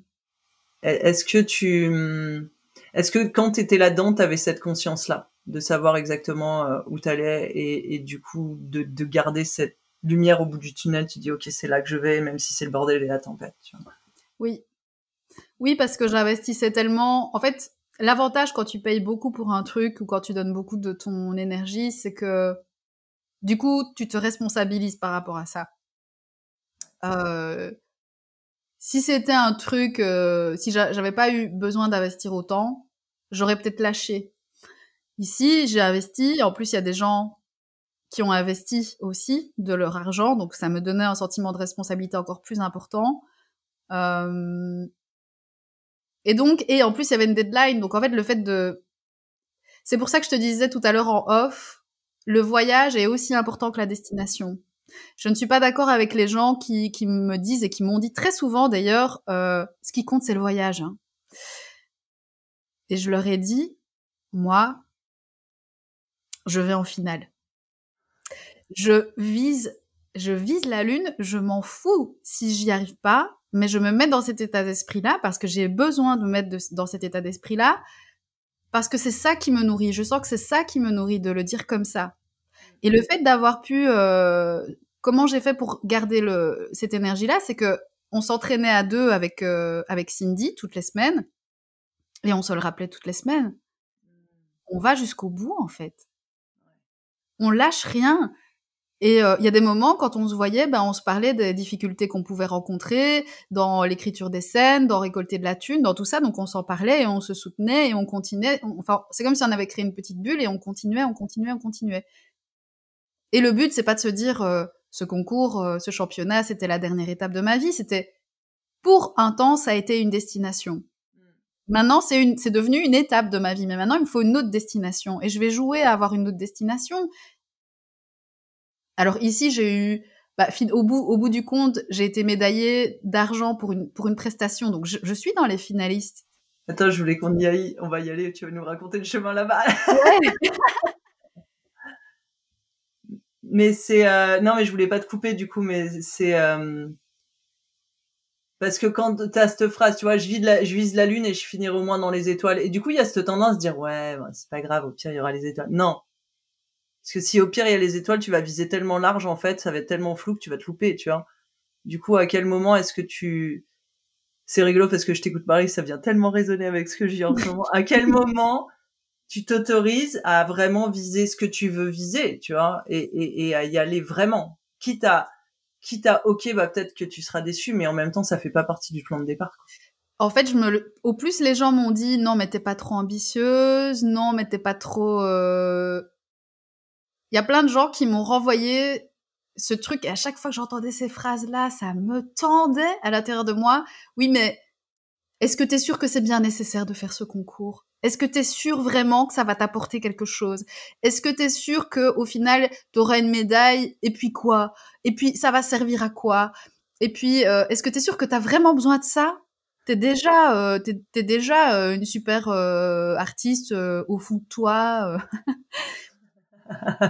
Est-ce que tu est-ce que quand tu étais là-dedans, tu avais cette conscience-là de savoir exactement euh, où tu allais et, et, du coup de, de, garder cette lumière au bout du tunnel, tu dis ok c'est là que je vais même si c'est le bordel et la tempête. Tu vois. Oui, oui parce que j'investissais tellement. En fait, L'avantage quand tu payes beaucoup pour un truc ou quand tu donnes beaucoup de ton énergie, c'est que du coup, tu te responsabilises par rapport à ça. Euh, si c'était un truc, euh, si j'avais pas eu besoin d'investir autant, j'aurais peut-être lâché. Ici, j'ai investi. En plus, il y a des gens qui ont investi aussi de leur argent, donc ça me donnait un sentiment de responsabilité encore plus important. Euh, et donc, et en plus, il y avait une deadline. Donc, en fait, le fait de... C'est pour ça que je te disais tout à l'heure en off, le voyage est aussi important que la destination. Je ne suis pas d'accord avec les gens qui, qui, me disent et qui m'ont dit très souvent d'ailleurs, euh, ce qui compte c'est le voyage. Hein. Et je leur ai dit, moi, je vais en finale. Je vise, je vise la lune, je m'en fous si j'y arrive pas mais je me mets dans cet état d'esprit-là parce que j'ai besoin de me mettre dans cet état d'esprit-là parce que c'est ça qui me nourrit. Je sens que c'est ça qui me nourrit de le dire comme ça. Et le fait d'avoir pu, euh, comment j'ai fait pour garder le, cette énergie-là, c'est que on s'entraînait à deux avec euh, avec Cindy toutes les semaines et on se le rappelait toutes les semaines. On va jusqu'au bout en fait. On lâche rien. Et euh, il y a des moments, quand on se voyait, ben, on se parlait des difficultés qu'on pouvait rencontrer dans l'écriture des scènes, dans récolter de la thune, dans tout ça. Donc on s'en parlait et on se soutenait et on continuait. enfin, c'est comme si on avait créé une petite bulle et on continuait, on continuait, on continuait. Et le but, c'est pas de se dire euh, ce concours, euh, ce championnat, c'était la dernière étape de ma vie. C'était pour un temps, ça a été une destination. Mm. Maintenant, c'est une, c'est devenu une étape de ma vie, mais maintenant, il me faut une autre destination. Et je vais jouer à avoir une autre destination. Alors ici, j'ai eu, bah, au bout, au bout du compte, j'ai été médaillée d'argent pour une, pour une prestation, donc je, suis dans les finalistes. Attends, je voulais qu'on y aille, on va y aller, tu vas nous raconter le chemin là-bas. mais c'est, euh, non, mais je voulais pas te couper du coup, mais c'est, euh, parce que quand tu as cette phrase, tu vois, je, vise la, je vise la lune et je finirai au moins dans les étoiles. Et du coup, il y a cette tendance à dire, ouais, c'est pas grave, au pire, il y aura les étoiles. Non, parce que si au pire il y a les étoiles, tu vas viser tellement large en fait, ça va être tellement flou que tu vas te louper, tu vois. Du coup, à quel moment est-ce que tu c'est rigolo parce que je t'écoute Marie, ça vient tellement résonner avec ce que je dis en ce moment. À quel moment tu t'autorises à vraiment viser ce que tu veux viser, tu vois, et, et, et à y aller vraiment, quitte à quitte à ok, bah peut-être que tu seras déçu, mais en même temps, ça fait pas partie du plan de départ. Quoi. En fait, je me, au plus les gens m'ont dit non, mais t'es pas trop ambitieuse, non, mais t'es pas trop euh, il y a plein de gens qui m'ont renvoyé ce truc et à chaque fois que j'entendais ces phrases-là, ça me tendait à l'intérieur de moi. Oui, mais est-ce que tu es sûr que c'est bien nécessaire de faire ce concours? Est-ce que tu es sûr vraiment que ça va t'apporter quelque chose? Est-ce que tu es sûr que au final tu auras une médaille? Et puis quoi? Et puis ça va servir à quoi? Et puis euh, est-ce que tu es sûr que tu as vraiment besoin de ça? T'es déjà, euh, t'es, déjà euh, une super artiste au fond de toi.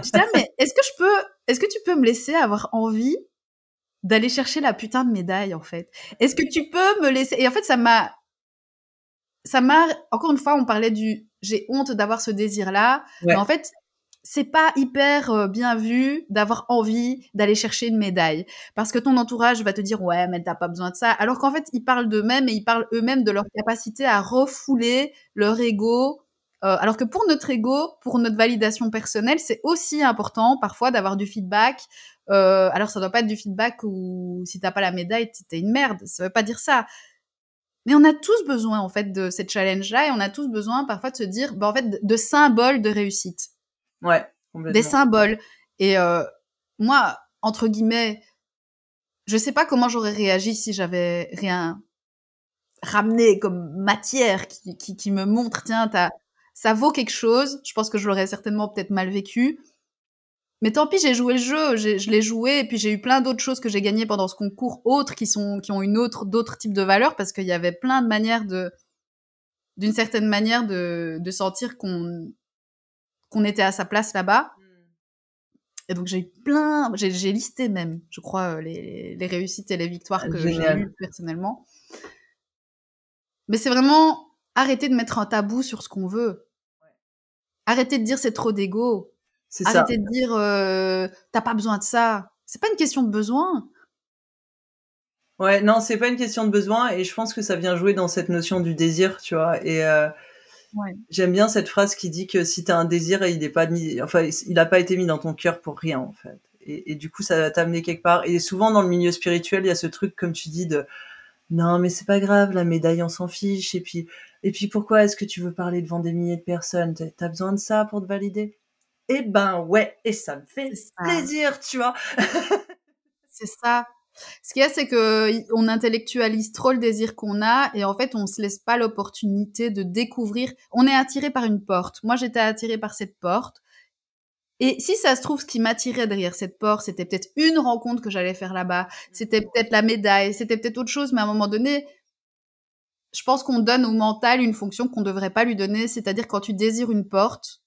Putain, mais est-ce que je peux, est-ce que tu peux me laisser avoir envie d'aller chercher la putain de médaille, en fait? Est-ce que tu peux me laisser, et en fait, ça m'a, ça m'a, encore une fois, on parlait du, j'ai honte d'avoir ce désir-là, mais en fait, c'est pas hyper euh, bien vu d'avoir envie d'aller chercher une médaille. Parce que ton entourage va te dire ouais mais t'as pas besoin de ça. Alors qu'en fait ils parlent d'eux-mêmes et ils parlent eux-mêmes de leur capacité à refouler leur ego euh, alors que pour notre ego, pour notre validation personnelle, c'est aussi important parfois d'avoir du feedback. Euh, alors ça doit pas être du feedback où si t'as pas la médaille, t'es une merde. Ça veut pas dire ça. Mais on a tous besoin en fait de cette challenge-là et on a tous besoin parfois de se dire, bah, en fait, de symboles de réussite. Ouais. Des symboles. Et euh, moi, entre guillemets, je sais pas comment j'aurais réagi si j'avais rien ramené comme matière qui, qui, qui me montre, tiens, t'as ça vaut quelque chose. Je pense que je l'aurais certainement peut-être mal vécu. Mais tant pis, j'ai joué le jeu, je l'ai joué, et puis j'ai eu plein d'autres choses que j'ai gagnées pendant ce concours, autres qui sont qui ont une autre d'autres types de valeurs, parce qu'il y avait plein de manières de, d'une certaine manière de, de sentir qu'on qu'on était à sa place là-bas. Et donc j'ai plein, j'ai listé même, je crois, les, les, réussites et les victoires que j'ai eues personnellement. Mais c'est vraiment arrêter de mettre un tabou sur ce qu'on veut. Arrêter de dire c'est trop d'ego. Arrêter de dire euh, t'as pas besoin de ça. C'est pas une question de besoin. Ouais, non, c'est pas une question de besoin et je pense que ça vient jouer dans cette notion du désir, tu vois. Et euh, j'aime bien cette phrase qui dit que si t'as un désir et il n'est pas mis, enfin, il a pas été mis dans ton cœur pour rien en fait. Et, et du coup, ça va t'amener quelque part. Et souvent dans le milieu spirituel, il y a ce truc, comme tu dis, de non, mais c'est pas grave, la médaille, on s'en fiche. Et puis, et puis pourquoi est-ce que tu veux parler devant des milliers de personnes? T'as besoin de ça pour te valider? Eh ben ouais, et ça me fait plaisir, tu vois. c'est ça. Ce qu'il y a, c'est que on intellectualise trop le désir qu'on a et en fait, on se laisse pas l'opportunité de découvrir. On est attiré par une porte. Moi, j'étais attirée par cette porte. Et si ça se trouve, ce qui m'attirait derrière cette porte, c'était peut-être une rencontre que j'allais faire là-bas, c'était peut-être la médaille, c'était peut-être autre chose, mais à un moment donné, je pense qu'on donne au mental une fonction qu'on ne devrait pas lui donner, c'est-à-dire quand tu désires une porte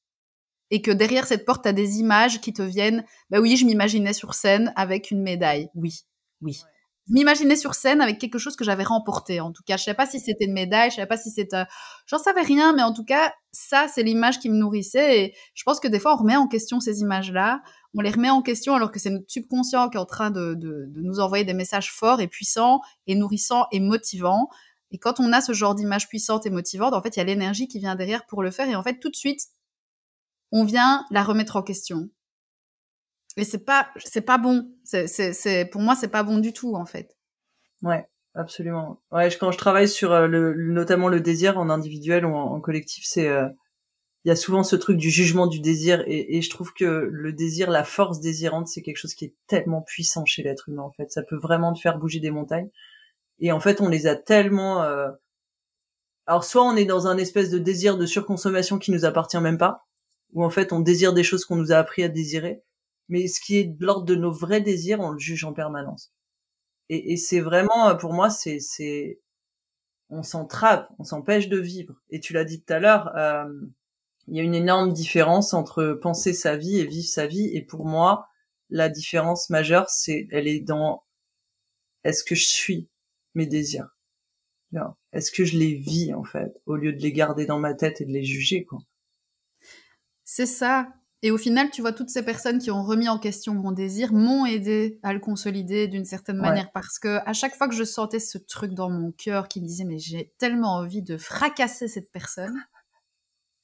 et que derrière cette porte, tu as des images qui te viennent, bah oui, je m'imaginais sur scène avec une médaille, oui. Oui. Je m'imaginais sur scène avec quelque chose que j'avais remporté. En tout cas, je ne savais pas si c'était une médaille, je ne savais pas si c'était, j'en savais rien, mais en tout cas, ça, c'est l'image qui me nourrissait. Et je pense que des fois, on remet en question ces images-là, on les remet en question alors que c'est notre subconscient qui est en train de, de, nous envoyer des messages forts et puissants et nourrissants et motivants. Et quand on a ce genre d'image puissante et motivante, en fait, il y a l'énergie qui vient derrière pour le faire. Et en fait, tout de suite, on vient la remettre en question. Et c'est pas, c'est pas bon. C'est, c'est, pour moi, c'est pas bon du tout, en fait. Ouais, absolument. Ouais, quand je travaille sur euh, le, notamment le désir en individuel ou en, collectif, c'est, euh, il y a souvent ce truc du jugement du désir et, et, je trouve que le désir, la force désirante, c'est quelque chose qui est tellement puissant chez l'être humain, en fait. Ça peut vraiment te faire bouger des montagnes. Et en fait, on les a tellement, euh... alors soit on est dans un espèce de désir de surconsommation qui nous appartient même pas, ou en fait on désire des choses qu'on nous a appris à désirer mais ce qui est de l'ordre de nos vrais désirs, on le juge en permanence. Et, et c'est vraiment, euh, pour moi, c'est, c'est, on s'entrave, on s'empêche de vivre. Et tu l'as dit tout à l'heure, euh, il y a une énorme différence entre penser sa vie et vivre sa vie. Et pour moi, la différence majeure, c'est, elle est dans, est-ce que je suis mes désirs? Est-ce que je les vis, en fait, au lieu de les garder dans ma tête et de les juger, quoi? C'est ça. Et au final, tu vois, toutes ces personnes qui ont remis en question mon désir m'ont aidé à le consolider d'une certaine manière parce que à chaque fois que je sentais ce truc dans mon cœur qui me disait mais j'ai tellement envie de fracasser cette personne.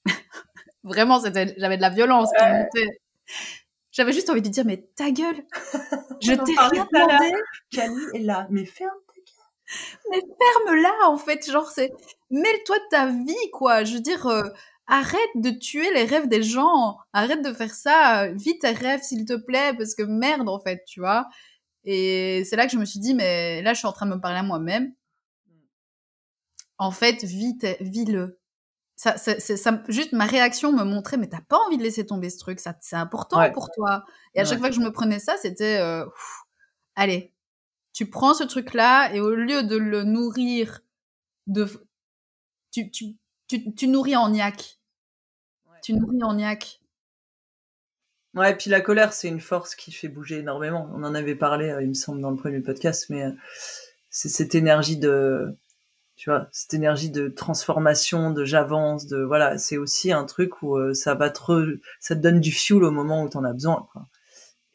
Vraiment, c'était, j'avais de la violence qui montait. J'avais juste envie de dire mais ta gueule, je t'ai rien demandé. Camille est là, mais ferme ta gueule. Mais ferme-la en fait, genre c'est mêle-toi de ta vie quoi. Je veux dire. Euh, arrête de tuer les rêves des gens, arrête de faire ça, vis tes rêves s'il te plaît, parce que merde en fait, tu vois. Et c'est là que je me suis dit, mais là je suis en train de me parler à moi-même. En fait, vis, vis-le. Ça, ça, ça, juste ma réaction me montrait, mais t'as pas envie de laisser tomber ce truc, ça, c'est important pour toi. Et à chaque fois que je me prenais ça, c'était, euh, allez, tu prends ce truc-là et au lieu de le nourrir de, tu, tu, tu, tu nourris en niaque tu nourris en niaque. Ouais, et puis la colère, c'est une force qui fait bouger énormément. On en avait parlé, euh, il me semble, dans le premier podcast, mais euh, c'est cette énergie de, tu vois, cette énergie de transformation, de j'avance, de voilà, c'est aussi un truc où euh, ça va trop, ça te donne du fuel au moment où tu en as besoin. Quoi.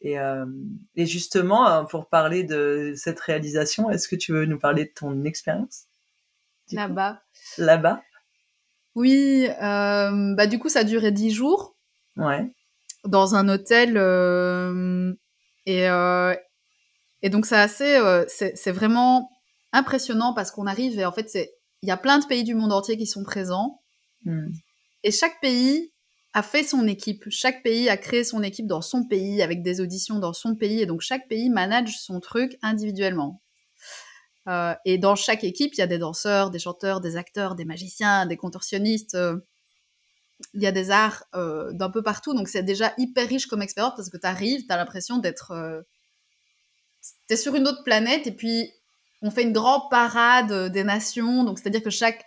Et, et justement, pour parler de cette réalisation, est-ce que tu veux nous parler de ton expérience Là-bas. Là-bas? Oui, euh, bah du coup ça a duré dix jours. Ouais. Dans un hôtel euh, et euh, et donc c'est assez, euh, c'est vraiment impressionnant parce qu'on arrive et en fait c'est, il y a plein de pays du monde entier qui sont présents hmm. et chaque pays a fait son équipe. Chaque pays a créé son équipe dans son pays avec des auditions dans son pays et donc chaque pays manage son truc individuellement. Euh, et dans chaque équipe, il y a des danseurs, des chanteurs, des acteurs, des magiciens, des contorsionnistes. Euh, il y a des arts euh, d'un peu partout. Donc c'est déjà hyper riche comme expérience parce que tu arrives, tu as l'impression d'être... tu es sur une autre planète et puis on fait une grande parade des nations. Donc c'est-à-dire que chaque,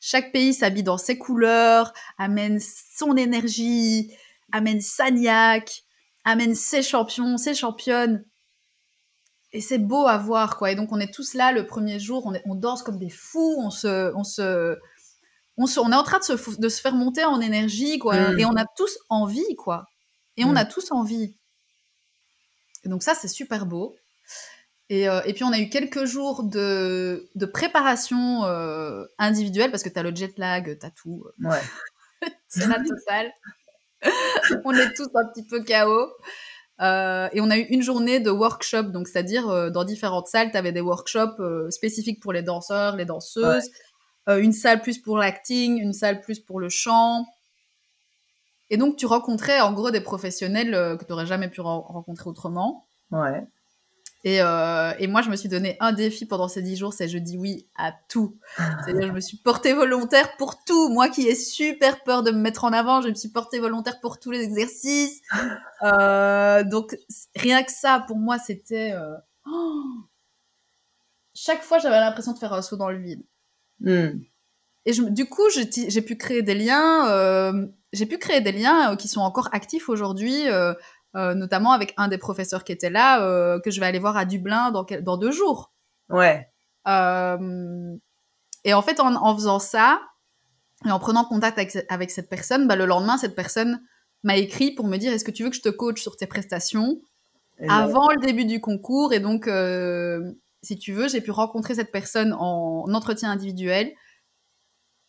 chaque pays s'habille dans ses couleurs, amène son énergie, amène sa niaque, amène ses champions, ses championnes. Et c'est beau à voir, quoi. Et donc, on est tous là le premier jour, on, on danse comme des fous, on se, on se, on, se, on est en train de se, de se faire monter en énergie, quoi. Mm. Et on a tous envie, quoi. Et on mm. a tous envie. Et donc, ça, c'est super beau. Et, euh, et, puis, on a eu quelques jours de, de préparation euh, individuelle parce que tu as le jet lag, tu as tout. Ouais. c'est la totale. on est tous un petit peu KO. Euh, et on a eu une journée de workshop, donc c'est-à-dire euh, dans différentes salles, tu avais des workshops euh, spécifiques pour les danseurs, les danseuses, une salle plus pour l'acting, une salle plus pour le chant. Et donc tu rencontrais en gros des professionnels que tu n'aurais jamais pu rencontrer autrement. Ouais. Et, euh, et, moi, je me suis donné un défi pendant ces dix jours, c'est je dis oui à tout. C'est-à-dire, je me suis portée volontaire pour tout. Moi qui ai super peur de me mettre en avant, je me suis portée volontaire pour tous les exercices. Euh, donc, rien que ça, pour moi, c'était... Euh... Oh Chaque fois, j'avais l'impression de faire un saut dans le vide. Mm. Et je, du coup, j'ai pu créer des liens. J'ai pu créer des liens qui sont encore actifs aujourd'hui euh, notamment avec un des professeurs qui était là, euh, que je vais aller voir à Dublin dans, dans deux jours. Ouais. Euh, et en fait, en, en, faisant ça, et en prenant contact avec, avec cette personne, bah, le lendemain, cette personne m'a écrit pour me dire est-ce que tu veux que je te coach sur tes prestations et avant le début du concours? Et donc, si tu veux, j'ai pu rencontrer cette personne en entretien individuel.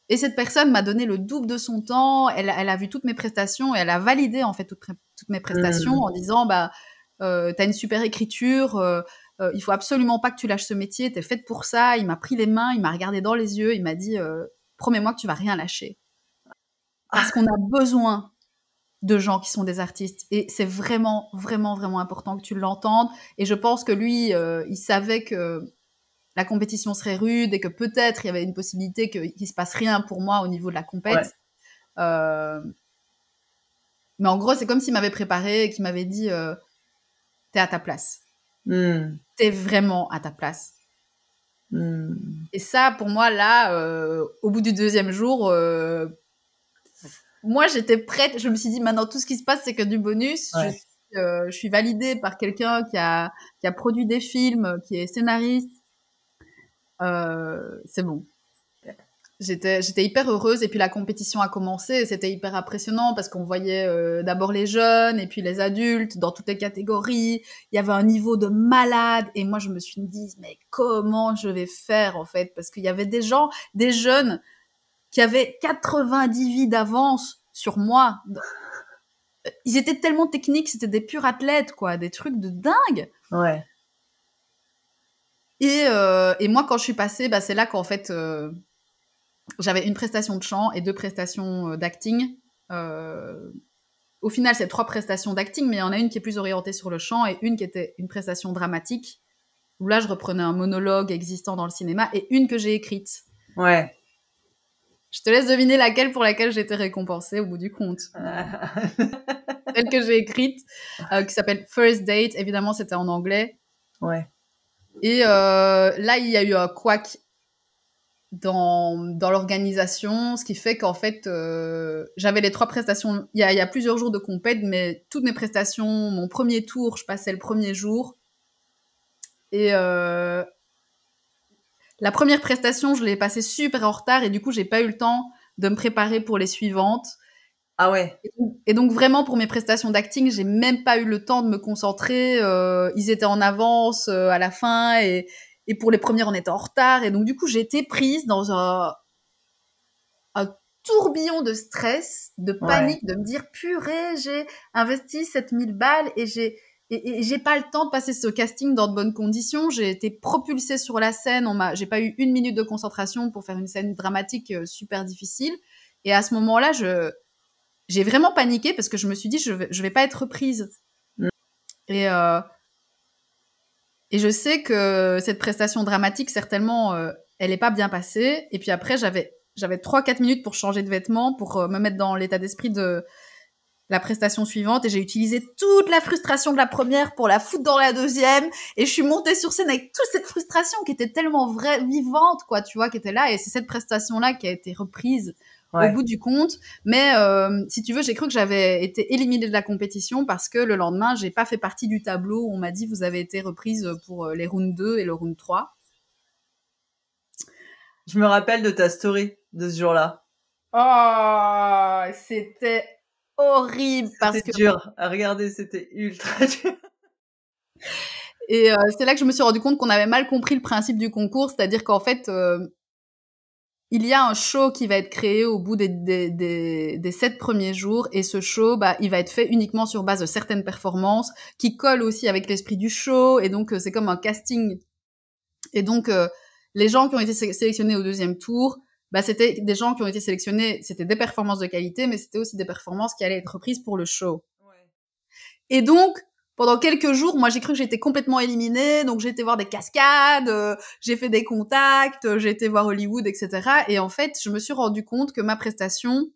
Et cette personne m'a donné le double de son temps. Elle, elle, a vu toutes mes prestations et elle a validé en fait toutes, toutes mes prestations mmh. en disant bah euh, t'as une super écriture. Euh, euh, il faut absolument pas que tu lâches ce métier. T'es faite pour ça. Il m'a pris les mains, il m'a regardé dans les yeux, il m'a dit euh, promets-moi que tu vas rien lâcher. Parce qu'on a besoin de gens qui sont des artistes. Et c'est vraiment, vraiment, vraiment important que tu l'entendes. Et je pense que lui, euh, il savait que la compétition serait rude et que peut-être il y avait une possibilité qu'il se passe rien pour moi au niveau de la compète. Ouais. Euh... Mais en gros, c'est comme s'il m'avait préparé et qu'il m'avait dit euh, T'es à ta place. Mm. T'es vraiment à ta place. Mm. Et ça, pour moi, là, euh, au bout du deuxième jour, euh, moi, j'étais prête. Je me suis dit Maintenant, tout ce qui se passe, c'est que du bonus. Ouais. Je, je, suis validée par quelqu'un qui a, qui a produit des films, qui est scénariste c'est bon. J'étais, j'étais hyper heureuse et puis la compétition a commencé et c'était hyper impressionnant parce qu'on voyait euh, d'abord les jeunes et puis les adultes dans toutes les catégories. Il y avait un niveau de malade et moi je me suis dit mais comment je vais faire en fait? Parce qu'il y avait des gens, des jeunes qui avaient 90 vies d'avance sur moi. Ils étaient tellement techniques, c'était des purs athlètes quoi, des trucs de dingue. Ouais. Et, euh, et, moi, quand je suis passée, bah, c'est là qu'en fait, euh, j'avais une prestation de chant et deux prestations euh, d'acting. Euh, au final, c'est trois prestations d'acting, mais il y en a une qui est plus orientée sur le chant et une qui était une prestation dramatique, où là, je reprenais un monologue existant dans le cinéma et une que j'ai écrite. Ouais. Je te laisse deviner laquelle pour laquelle j'ai été récompensée au bout du compte. Celle que j'ai écrite, euh, qui s'appelle First Date. Évidemment, c'était en anglais. Ouais. Et euh, là, il y a eu un couac dans, dans l'organisation, ce qui fait qu'en fait, euh, j'avais les trois prestations. Il y, a, il y a plusieurs jours de compète, mais toutes mes prestations, mon premier tour, je passais le premier jour. Et euh, la première prestation, je l'ai passée super en retard et du coup, j'ai pas eu le temps de me préparer pour les suivantes. Ah ouais. Et donc vraiment pour mes prestations d'acting, j'ai même pas eu le temps de me concentrer. Euh, ils étaient en avance à la fin et, et pour les premières on était en retard et donc du coup j'ai été prise dans un, un tourbillon de stress, de panique, ouais. de me dire purée j'ai investi 7000 balles et j'ai et, et j'ai pas le temps de passer ce casting dans de bonnes conditions. J'ai été propulsée sur la scène. On m'a, j'ai pas eu une minute de concentration pour faire une scène dramatique euh, super difficile. Et à ce moment-là, je j'ai vraiment paniqué parce que je me suis dit je vais, je vais pas être reprise. Mm. Et euh, et je sais que cette prestation dramatique certainement euh, elle est pas bien passée. Et puis après j'avais j'avais trois quatre minutes pour changer de vêtements pour euh, me mettre dans l'état d'esprit de la prestation suivante. Et j'ai utilisé toute la frustration de la première pour la foutre dans la deuxième. Et je suis montée sur scène avec toute cette frustration qui était tellement vraie vivante quoi tu vois qui était là. Et c'est cette prestation là qui a été reprise au bout du compte. Mais euh, si tu veux, j'ai cru que j'avais été éliminée de la compétition parce que le lendemain, j'ai pas fait partie du tableau où on m'a dit vous avez été reprise pour euh, les rounds 2 et le round 3. Je me rappelle de ta story de ce jour-là. Oh, c'était horrible parce que dur à regarder, c'était ultra dur. Et euh, c'est là que je me suis rendu compte qu'on avait mal compris le principe du concours, c'est-à-dire qu'en fait, euh, il y a un show qui va être créé au bout des, des, des, sept premiers jours, et ce show, bah, il va être fait uniquement sur base de certaines performances qui collent aussi avec l'esprit du show, et donc euh, c'est comme un casting. Et donc les gens qui ont été sélectionnés au deuxième tour, bah, c'était des gens qui ont été sélectionnés, c'était des performances de qualité, mais c'était aussi des performances qui allaient être reprises pour le show. Et donc, pendant quelques jours, moi j'ai cru que j'étais complètement éliminée, donc j'ai été voir des cascades, euh, j'ai fait des contacts, euh, j'ai été voir Hollywood, etc. Et en fait, je me suis rendu compte que ma prestation,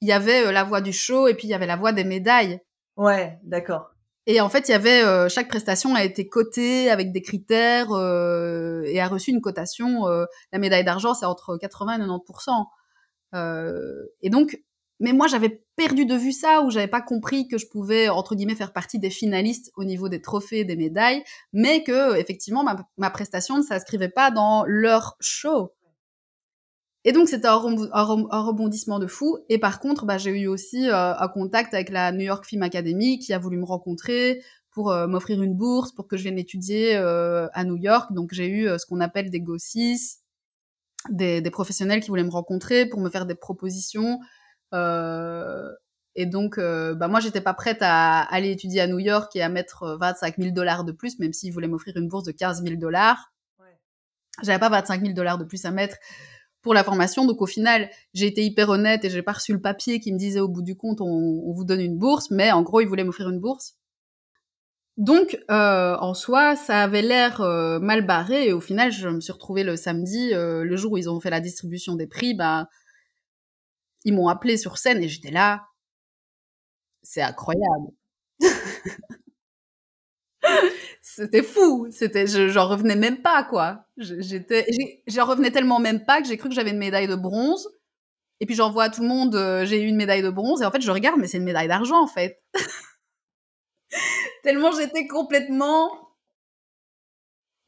il y avait euh, la voix du show et puis il y avait la voix des médailles. Ouais, d'accord. Et en fait, il y avait chaque prestation a été cotée avec des critères et a reçu une cotation. la médaille d'argent, c'est entre 80 et 90% Et donc, mais moi, j'avais perdu de vue ça, ou j'avais pas compris que je pouvais, entre guillemets, faire partie des finalistes au niveau des trophées, des médailles, mais que, effectivement, ma, prestation ne s'inscrivait pas dans leur show. Et donc, c'était un, rebondissement de fou. Et par contre, bah, j'ai eu aussi euh, un contact avec la New York Film Academy qui a voulu me rencontrer pour euh, m'offrir une bourse pour que je vienne étudier euh, à New York. Donc, j'ai eu ce qu'on appelle des GO6, des, professionnels qui voulaient me rencontrer pour me faire des propositions et donc, euh, bah moi, j'étais pas prête à aller étudier à New York et à mettre 25 000 dollars de plus, même s'ils voulaient m'offrir une bourse de 15 000 dollars. J'avais pas 25 000 dollars de plus à mettre pour la formation. Donc, au final, j'ai été hyper honnête et j'ai pas reçu le papier qui me disait au bout du compte, on, vous donne une bourse, mais en gros, ils voulaient m'offrir une bourse. Donc, euh, en soi, ça avait l'air euh, mal barré. Et au final, je me suis retrouvée le samedi, euh, le jour où ils ont fait la distribution des prix, bah, ils m'ont appelé sur scène et j'étais là. C'est incroyable. C'était fou. C'était, j'en revenais même pas, quoi. J'étais, j'en revenais tellement même pas que j'ai cru que j'avais une médaille de bronze. Et puis j'envoie à tout le monde, euh, j'ai eu une médaille de bronze. Et en fait, je regarde, mais c'est une médaille d'argent, en fait. tellement j'étais complètement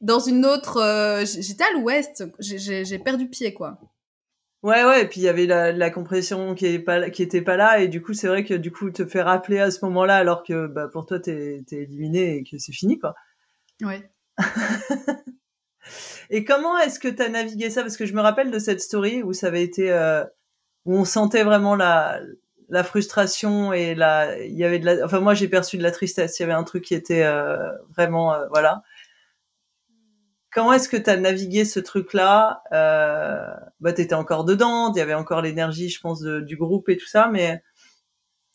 dans une autre. Euh, j'étais à l'ouest. J'ai perdu pied, quoi. Ouais, ouais, et puis il y avait la, la compression qui est pas qui était pas là, et du coup c'est vrai que du coup te fait rappeler à ce moment-là, alors que bah, pour toi t'es es éliminé et que c'est fini quoi. Ouais. et comment est-ce que t'as navigué ça? Parce que je me rappelle de cette story où ça avait été euh, où on sentait vraiment la la frustration et la il y avait de la enfin moi j'ai perçu de la tristesse. Il y avait un truc qui était euh, vraiment euh, voilà. Comment est-ce que tu as navigué ce truc-là euh, Bah, encore dedans, il y avait encore l'énergie, je pense, du groupe et tout ça, mais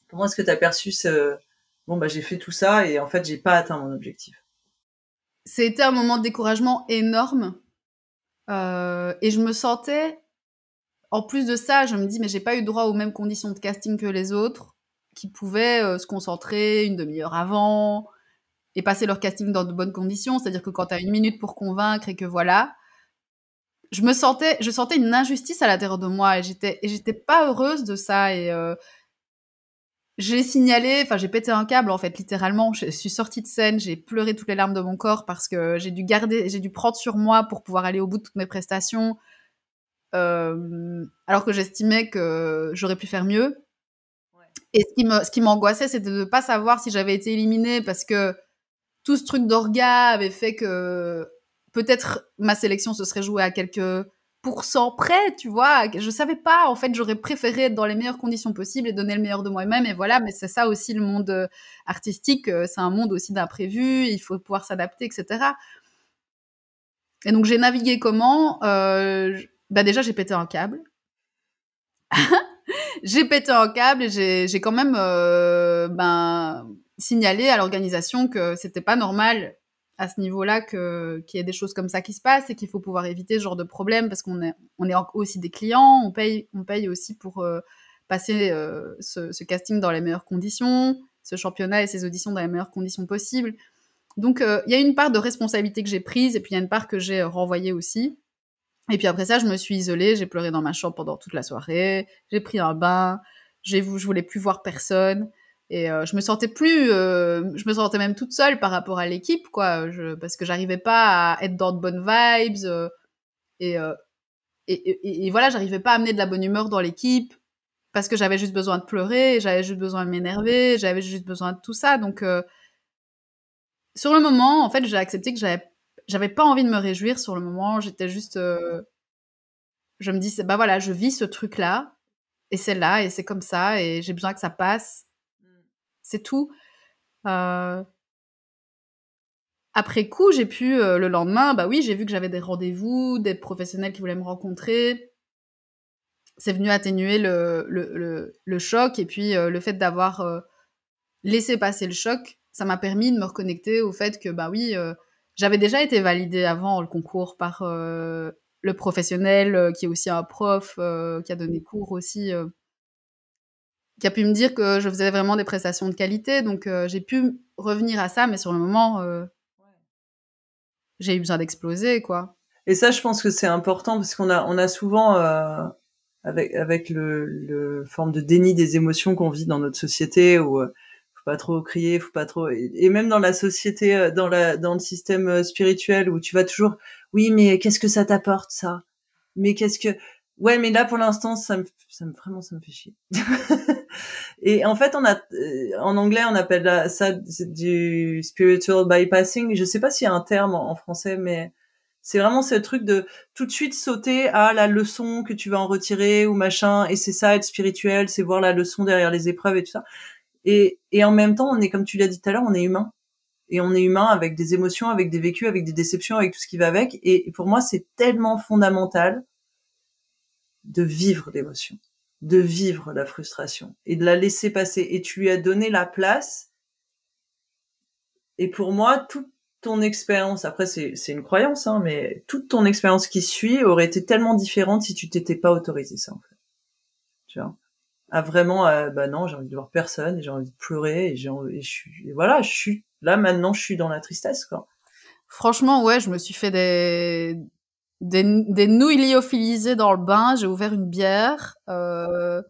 comment est-ce que tu as perçu ce bon bah j'ai fait tout ça et en fait j'ai pas atteint mon objectif? C'était un moment de découragement énorme euh, et je me sentais, en plus de ça, je me dis mais j'ai pas eu droit aux mêmes conditions de casting que les autres qui pouvaient euh, se concentrer une demi-heure avant, et passer leur casting dans de bonnes conditions. C'est-à-dire que quand tu as une minute pour convaincre et que voilà, je me sentais, je sentais une injustice à l'intérieur de moi et j'étais, pas heureuse de ça et euh, j'ai signalé, enfin j'ai pété un câble en fait littéralement. Je suis sortie de scène, j'ai pleuré toutes les larmes de mon corps parce que j'ai dû garder, j'ai dû prendre sur moi pour pouvoir aller au bout de toutes mes prestations. Euh, alors que j'estimais que j'aurais pu faire mieux. Et ce qui m'angoissait, c'était de ne pas savoir si j'avais été éliminée parce que tout ce truc d'orga avait fait que peut-être ma sélection se serait jouée à quelques pourcents près, tu vois. Je savais pas. En fait, j'aurais préféré être dans les meilleures conditions possibles et donner le meilleur de moi-même. Et voilà. Mais c'est ça aussi le monde euh, artistique. Euh, c'est un monde aussi d'imprévus. Il faut pouvoir s'adapter, etc. Et donc j'ai navigué comment euh, Bah déjà j'ai pété un câble. j'ai pété un câble et j'ai quand même ben signaler à l'organisation que c'était pas normal à ce niveau-là qu'il y ait des choses comme ça qui se passent et qu'il faut pouvoir éviter ce genre de problème parce qu'on est on est aussi des clients, on paye on paye aussi pour euh, passer euh, ce, casting dans les meilleures conditions, ce championnat et ces auditions dans les meilleures conditions possibles. Donc euh, il y a une part de responsabilité que j'ai prise et puis il y a une part que j'ai renvoyée aussi. Et puis après ça, je me suis isolée, j'ai pleuré dans ma chambre pendant toute la soirée, j'ai pris un bain, je voulais plus voir personne. Et euh, je me sentais plus, euh, je me sentais même toute seule par rapport à l'équipe, quoi, je, parce que j'arrivais pas à être dans de bonnes vibes euh, et, euh, et, et, et, voilà, j'arrivais pas à amener de la bonne humeur dans l'équipe parce que j'avais juste besoin de pleurer, j'avais juste besoin de m'énerver, j'avais juste besoin de tout ça. Donc euh, sur le moment, en fait, j'ai accepté que j'avais j'avais pas envie de me réjouir sur le moment. J'étais juste, euh, je me dis, bah voilà, je vis ce truc là et c'est là et c'est comme ça et j'ai besoin que ça passe c'est tout. Euh... Après coup, j'ai pu, euh, le lendemain, bah oui, j'ai vu que j'avais des rendez-vous, des professionnels qui voulaient me rencontrer. C'est venu atténuer le, choc et puis euh, le fait d'avoir laissé passer le choc, ça m'a permis de me reconnecter au fait que, bah oui, j'avais déjà été validée avant le concours par le professionnel qui est aussi un prof, qui a donné cours aussi qui a pu me dire que je faisais vraiment des prestations de qualité. Donc euh, j'ai pu revenir à ça, mais sur le moment, euh, j'ai eu besoin d'exploser, quoi. Et ça, je pense que c'est important parce qu'on a, on a souvent, euh, avec, avec le, le forme de déni des émotions qu'on vit dans notre société, où euh, faut pas trop crier, faut pas trop, et même dans la société, euh, dans la, dans le système euh, spirituel, où tu vas toujours, oui, mais qu'est-ce que ça t'apporte ça? Mais qu'est-ce que, ouais, mais là pour l'instant, ça me, ça me vraiment, ça me fait chier. Et en fait, on a, euh, en anglais, on appelle ça du spiritual bypassing. Je sais pas s'il y a un terme en, français, mais c'est vraiment ce truc de tout de suite sauter à la leçon que tu vas en retirer ou machin. Et c'est ça, être spirituel, c'est voir la leçon derrière les épreuves et tout ça. Et, et en même temps, on est, comme tu l'as dit tout à l'heure, on est humain. Et on est humain avec des émotions, avec des vécus, avec des déceptions, avec tout ce qui va avec. Et pour moi, c'est tellement fondamental de vivre l'émotion de vivre la frustration et de la laisser passer. Et tu lui as donné la place. Et pour moi, toute ton expérience, après c'est, une croyance, hein, mais toute ton expérience qui suit aurait été tellement différente si tu t'étais pas autorisé ça, en fait. Tu vois? À vraiment, euh, bah non, j'ai envie de voir personne, et j'ai envie de pleurer, et j'ai et je suis, et voilà, je suis, là maintenant, je suis dans la tristesse, quoi. Franchement, ouais, je me suis fait des, des, des nouilles lyophilisées dans le bain, j'ai ouvert une bière. Euh,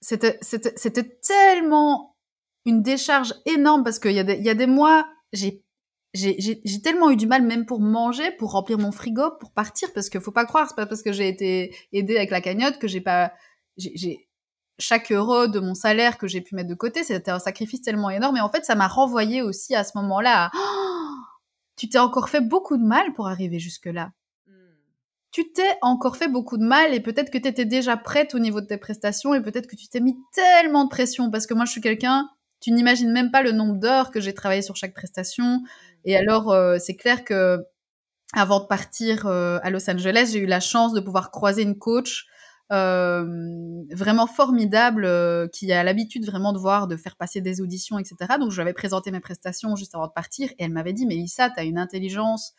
c'était, tellement une décharge énorme parce qu'il y, a des, y a des mois, j'ai, j'ai, tellement eu du mal même pour manger, pour remplir mon frigo, pour partir, parce que faut pas croire, c'est pas parce que j'ai été aidée avec la cagnotte que j'ai pas, j'ai, chaque euro de mon salaire que j'ai pu mettre de côté, c'était un sacrifice tellement énorme. Et en fait, ça m'a renvoyé aussi à ce moment-là. Tu t'es encore fait beaucoup de mal pour arriver jusque-là tu t'es encore fait beaucoup de mal et peut-être que tu étais déjà prête au niveau de tes prestations et peut-être que tu t'es mis tellement de pression parce que moi je suis quelqu'un, tu n'imagines même pas le nombre d'heures que j'ai travaillé sur chaque prestation et alors euh, c'est clair que avant de partir euh, à Los Angeles, j'ai eu la chance de pouvoir croiser une coach euh, vraiment formidable euh, qui a l'habitude vraiment de voir, de faire passer des auditions, etc. Donc je lui avais présenté mes prestations juste avant de partir et elle m'avait dit, Mélissa, tu as une intelligence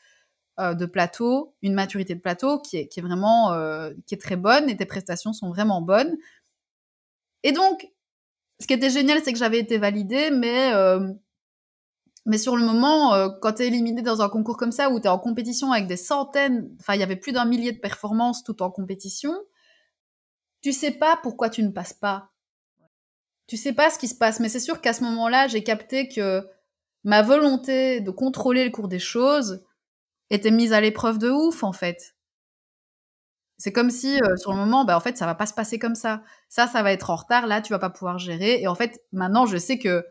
euh, de plateau, une maturité de plateau qui est, qui est vraiment euh, qui est très bonne et tes prestations sont vraiment bonnes. Et donc, ce qui était génial, c'est que j'avais été validée, mais euh, mais sur le moment, quand tu es éliminé dans un concours comme ça, où tu es en compétition avec des centaines, enfin, il y avait plus d'un millier de performances tout en compétition, tu sais pas pourquoi tu ne passes pas. Tu sais pas ce qui se passe, mais c'est sûr qu'à ce moment-là, j'ai capté que ma volonté de contrôler le cours des choses, était mise à l'épreuve de ouf, en fait. C'est comme si, euh, sur le moment, bah, en fait, ça va pas se passer comme ça. Ça, ça va être en retard, là, tu vas pas pouvoir gérer. Et en fait, maintenant, je sais que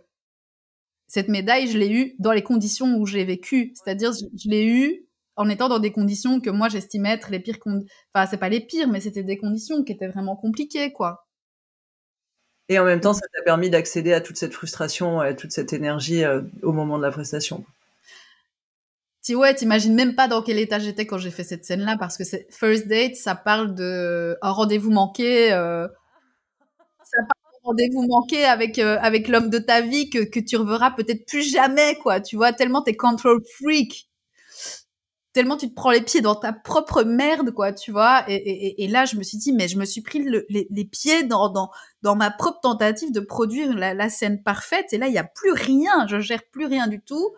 cette médaille, je l'ai eue dans les conditions où j'ai vécu. C'est-à-dire, je, l'ai eue en étant dans des conditions que moi, j'estimais être les pires conditions. Enfin, c'est pas les pires, mais c'était des conditions qui étaient vraiment compliquées, quoi. Et en même temps, ça t'a permis d'accéder à toute cette frustration, à toute cette énergie euh, au moment de la prestation. Tu ouais, t'imagines même pas dans quel état j'étais quand j'ai fait cette scène-là parce que c'est first date, ça parle de un rendez-vous manqué, euh, ça parle d'un rendez-vous manqué avec euh, avec l'homme de ta vie que que tu reverras peut-être plus jamais quoi. Tu vois tellement t'es control freak, tellement tu te prends les pieds dans ta propre merde quoi. Tu vois et, et, et là je me suis dit mais je me suis pris le, les, les, pieds dans dans dans ma propre tentative de produire la, la scène parfaite et là il y a plus rien, je gère plus rien du tout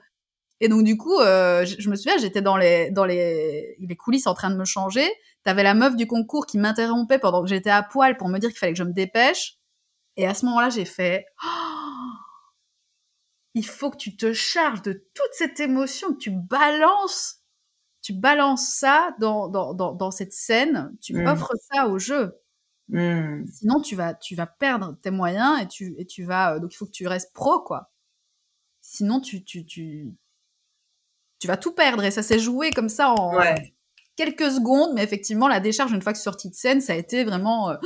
Et donc du coup, euh, je, je me souviens, j'étais dans les dans les les coulisses en train de me changer. T'avais la meuf du concours qui m'interrompait pendant que j'étais à poil pour me dire qu'il fallait que je me dépêche. Et à ce moment-là, j'ai fait. Oh, il faut que tu te charges de toute cette émotion, que tu balances, tu balances ça dans, dans, dans, dans cette scène, tu Mm. offres ça au jeu. Hmm. Sinon, tu vas, tu vas perdre tes moyens et tu, et tu vas, euh, donc il faut que tu restes pro, quoi. Sinon, tu, tu, tu, tu vas tout perdre et ça s'est joué comme ça en Ouais. quelques secondes, mais effectivement, la décharge, une fois que sortie de scène, ça a été vraiment, euh,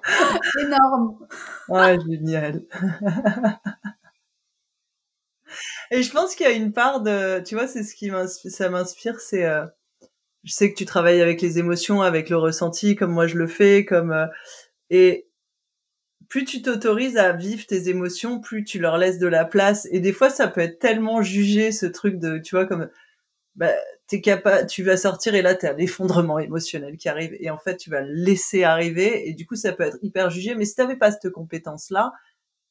énorme. Ouais, génial. Et je pense qu'il y a une part de, tu vois, c'est ce qui m'inspire, ça m'inspire, c'est, euh, je sais que tu travailles avec les émotions, avec le ressenti, comme moi je le fais, comme, euh, et plus tu t'autorises à vivre tes émotions, plus tu leur laisses de la place. Et des fois, ça peut être tellement jugé, ce truc de, tu vois, comme, bah, t'es capable, tu vas sortir et là, t'as l'effondrement émotionnel qui arrive. Et en fait, tu vas le laisser arriver. Et du coup, ça peut être hyper jugé. Mais si t'avais pas cette compétence-là,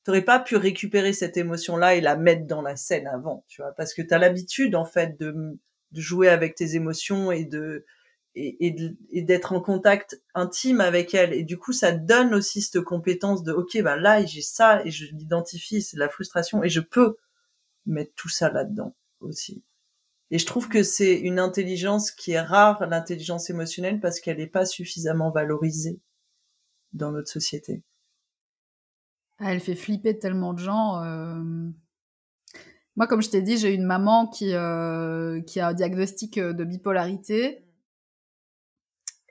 t'aurais pas pu récupérer cette émotion-là et la mettre dans la scène avant, tu vois, parce que t'as l'habitude, en fait, de, de jouer avec tes émotions et de, et, et d'être en contact intime avec elles. Et du coup, ça donne aussi cette compétence de, OK, ben là, j'ai ça et je l'identifie, c'est de la frustration et je peux mettre tout ça là-dedans aussi. Et je trouve que c'est une intelligence qui est rare, l'intelligence émotionnelle, parce qu'elle n'est pas suffisamment valorisée dans notre société. Ah, elle fait flipper tellement de gens. euh. Moi, comme je t'ai dit, j'ai une maman qui, euh, qui a un diagnostic euh, de bipolarité.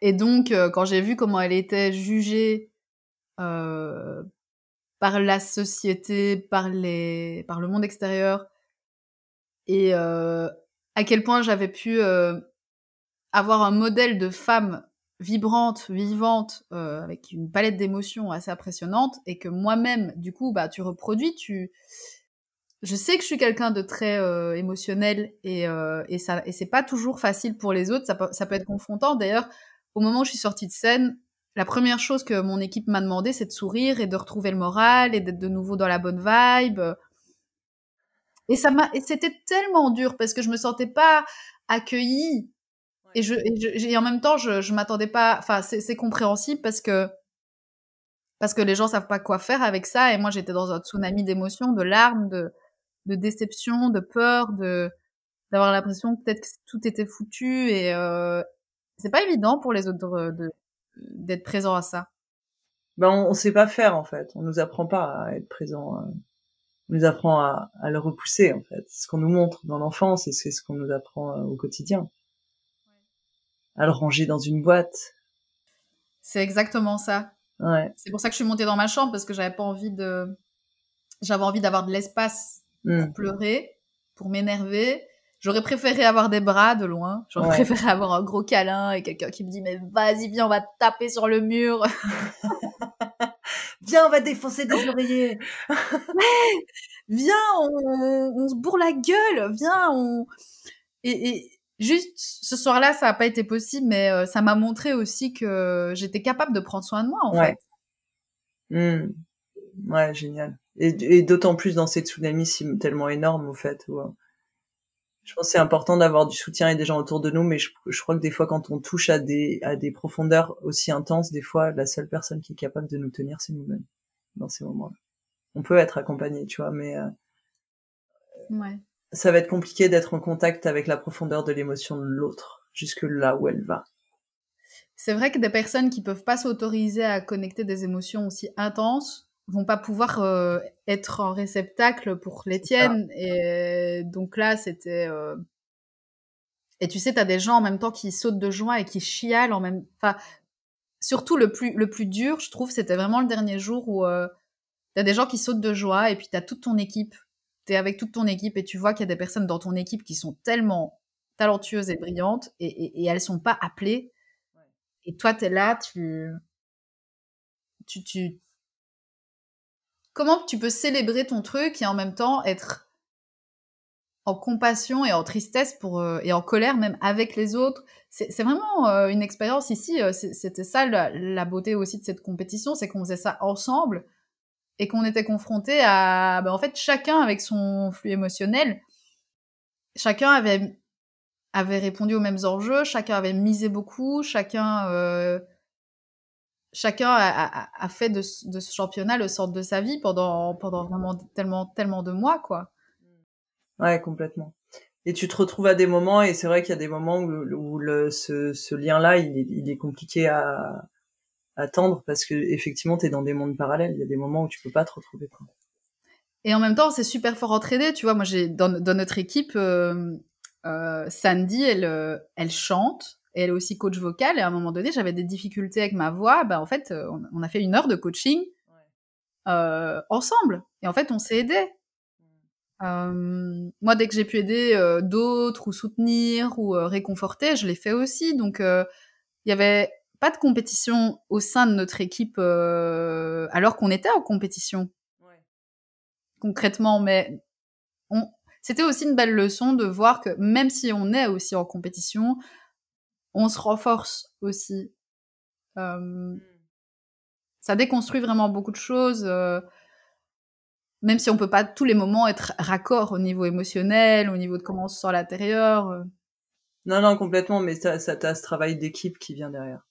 Et donc, euh, quand j'ai vu comment elle était jugée euh, par la société, par, les, par le monde extérieur, et euh, à quel point j'avais pu avoir un modèle de femme vibrante, vivante, avec une palette d'émotions assez impressionnante, et que moi-même, du coup, bah, tu reproduis, tu... Je sais que je suis quelqu'un de très émotionnel, et, et, ça, et c'est pas toujours facile pour les autres, ça ça peut être confrontant. D'ailleurs, au moment où je suis sortie de scène, la première chose que mon équipe m'a demandé, c'est de sourire et de retrouver le moral et d'être de nouveau dans la bonne vibe. Et ça m'a, c'était tellement dur parce que je me sentais pas accueillie. Et je, et, je- et en même temps, je, je m'attendais pas. Enfin, c'est, c'est compréhensible parce que parce que les gens savent pas quoi faire avec ça. Et moi, j'étais dans un tsunami d'émotions, de larmes, de de déception, de peur, de d'avoir l'impression que peut-être que tout était foutu. Et euh, c'est pas évident pour les autres d'être présent à ça. Ben, on, on sait pas faire, en fait. On nous apprend pas à être présent. euh, On nous apprend à, à le repousser, en fait. C'est ce qu'on nous montre dans l'enfance et c'est ce qu'on nous apprend euh, au quotidien. À le ranger dans une boîte. C'est exactement ça. Ouais. C'est pour ça que je suis montée dans ma chambre parce que j'avais pas envie de. J'avais envie d'avoir de l'espace pour pleurer, pour m'énerver. J'aurais préféré avoir des bras de loin. J'aurais Ouais. préféré avoir un gros câlin et quelqu'un qui me dit mais vas-y viens on va te taper sur le mur. Viens, on va défoncer des oreillers. viens on, on se bourre la gueule. Viens on. Et, et juste ce soir-là ça n'a pas été possible mais euh, ça m'a montré aussi que j'étais capable de prendre soin de moi en Ouais. fait. Mm. Ouais, génial. Et, et d'autant plus dans ces tsunamis si- tellement énormes, au fait. Où, euh, je pense que c'est important d'avoir du soutien et des gens autour de nous, mais je, je crois que des fois, quand on touche à des, à des profondeurs aussi intenses, des fois, la seule personne qui est capable de nous tenir, c'est nous-mêmes dans ces moments-là. On peut être accompagné, tu vois, mais euh, Ouais. ça va être compliqué d'être en contact avec la profondeur de l'émotion de l'autre, jusque là où elle va. C'est vrai que des personnes qui peuvent pas s'autoriser à connecter des émotions aussi intenses vont pas pouvoir euh, être en réceptacle pour les tiennes. Et donc là, c'était. euh, Et tu sais, t'as des gens en même temps qui sautent de joie et qui chialent en même. Enfin, surtout le plus le plus dur, je trouve, c'était vraiment le dernier jour où euh, t'as des gens qui sautent de joie et puis t'as toute ton équipe. T'es avec toute ton équipe et tu vois qu'il y a des personnes dans ton équipe qui sont tellement talentueuses et brillantes et, et, et elles sont pas appelées. Et toi, t'es là, tu, tu, tu, comment tu peux célébrer ton truc et en même temps être en compassion et en tristesse pour euh, et en colère même avec les autres. C'est vraiment euh, une expérience ici. euh, C'était ça la, la beauté aussi de cette compétition, c'est qu'on faisait ça ensemble et qu'on était confronté à, ben, en fait, chacun avec son flux émotionnel, chacun avait avait répondu aux mêmes enjeux, chacun avait misé beaucoup, chacun euh, chacun a, a, fait de, de, ce championnat le centre de sa vie pendant pendant vraiment tellement tellement de mois quoi. Ouais, complètement. Et tu te retrouves à des moments, et c'est vrai qu'il y a des moments où, où le, ce, ce lien-là, il est, il est compliqué à, attendre parce que effectivement, tu es dans des mondes parallèles. Il y a des moments où tu peux pas te retrouver. Quoi. Et en même temps, c'est super fort entraîné. Tu vois, moi, j'ai dans, dans notre équipe, euh, euh, Sandy, elle, euh, elle chante. Et elle est aussi coach vocal. Et à un moment donné, j'avais des difficultés avec ma voix. Ben, en fait, euh, on, on a fait une heure de coaching euh, ensemble. Et en fait, on s'est aidés. Euh, moi, dès que j'ai pu aider euh, d'autres ou soutenir ou réconforter, je l'ai fait aussi. Donc, il y avait pas de compétition au sein de notre équipe alors qu'on était en compétition. Ouais. Concrètement, mais on... c'était aussi une belle leçon de voir que même si on est aussi en compétition, on se renforce aussi. Mm. Ça déconstruit vraiment beaucoup de choses même si on peut pas tous les moments être raccord au niveau émotionnel, au niveau de comment on se sent à l'intérieur. Euh. Non, non, complètement, mais ça, ça t'as ce travail d'équipe qui vient derrière.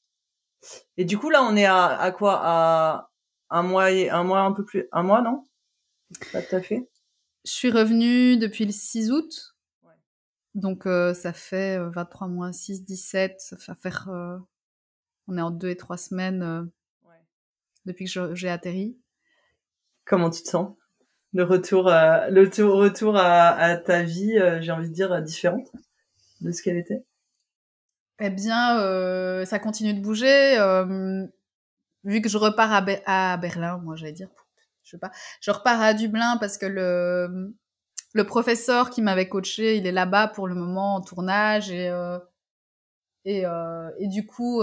Et du coup, là, on est à, à quoi? À un mois, et, un mois un peu plus, un mois, non? Pas tout à fait. Je suis revenue depuis le 6 août. Donc, euh, ça fait 23 euh, mois, 6, 17. Ça fait faire. Euh... On est en deux et trois semaines euh, ouais. depuis que j'ai atterri. Comment tu te sens? Le retour à, le retour à, à ta vie, euh, j'ai envie de dire, différente de ce qu'elle était? Eh bien, euh, ça continue de bouger. Euh, vu que je repars à, à Berlin, moi j'allais dire, je sais pas, je repars à Dublin parce que le, le professeur qui m'avait coaché, il est là-bas pour le moment en tournage et, euh, et, euh, et du coup,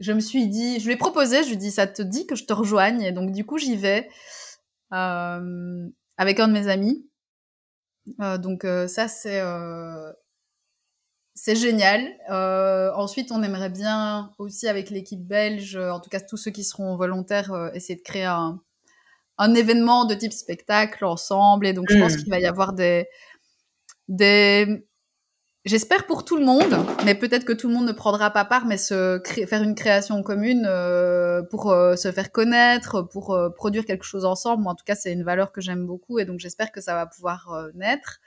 je me suis dit, je lui ai proposé, je lui ai dit, ça te dit que je te rejoigne et donc du coup j'y vais. Euh, avec un de mes amis. Euh, donc euh, ça c'est c'est génial. Euh, ensuite, on aimerait bien aussi avec l'équipe belge, en tout cas tous ceux qui seront volontaires, euh, essayer de créer un, un, événement de type spectacle ensemble. Et donc, je pense mmh. qu'il va y avoir des, des, J'espère pour tout le monde, mais peut-être que tout le monde ne prendra pas part, mais se faire une création commune euh, pour euh, se faire connaître, pour euh, produire quelque chose ensemble. Moi, en tout cas, c'est une valeur que j'aime beaucoup et donc j'espère que ça va pouvoir naître.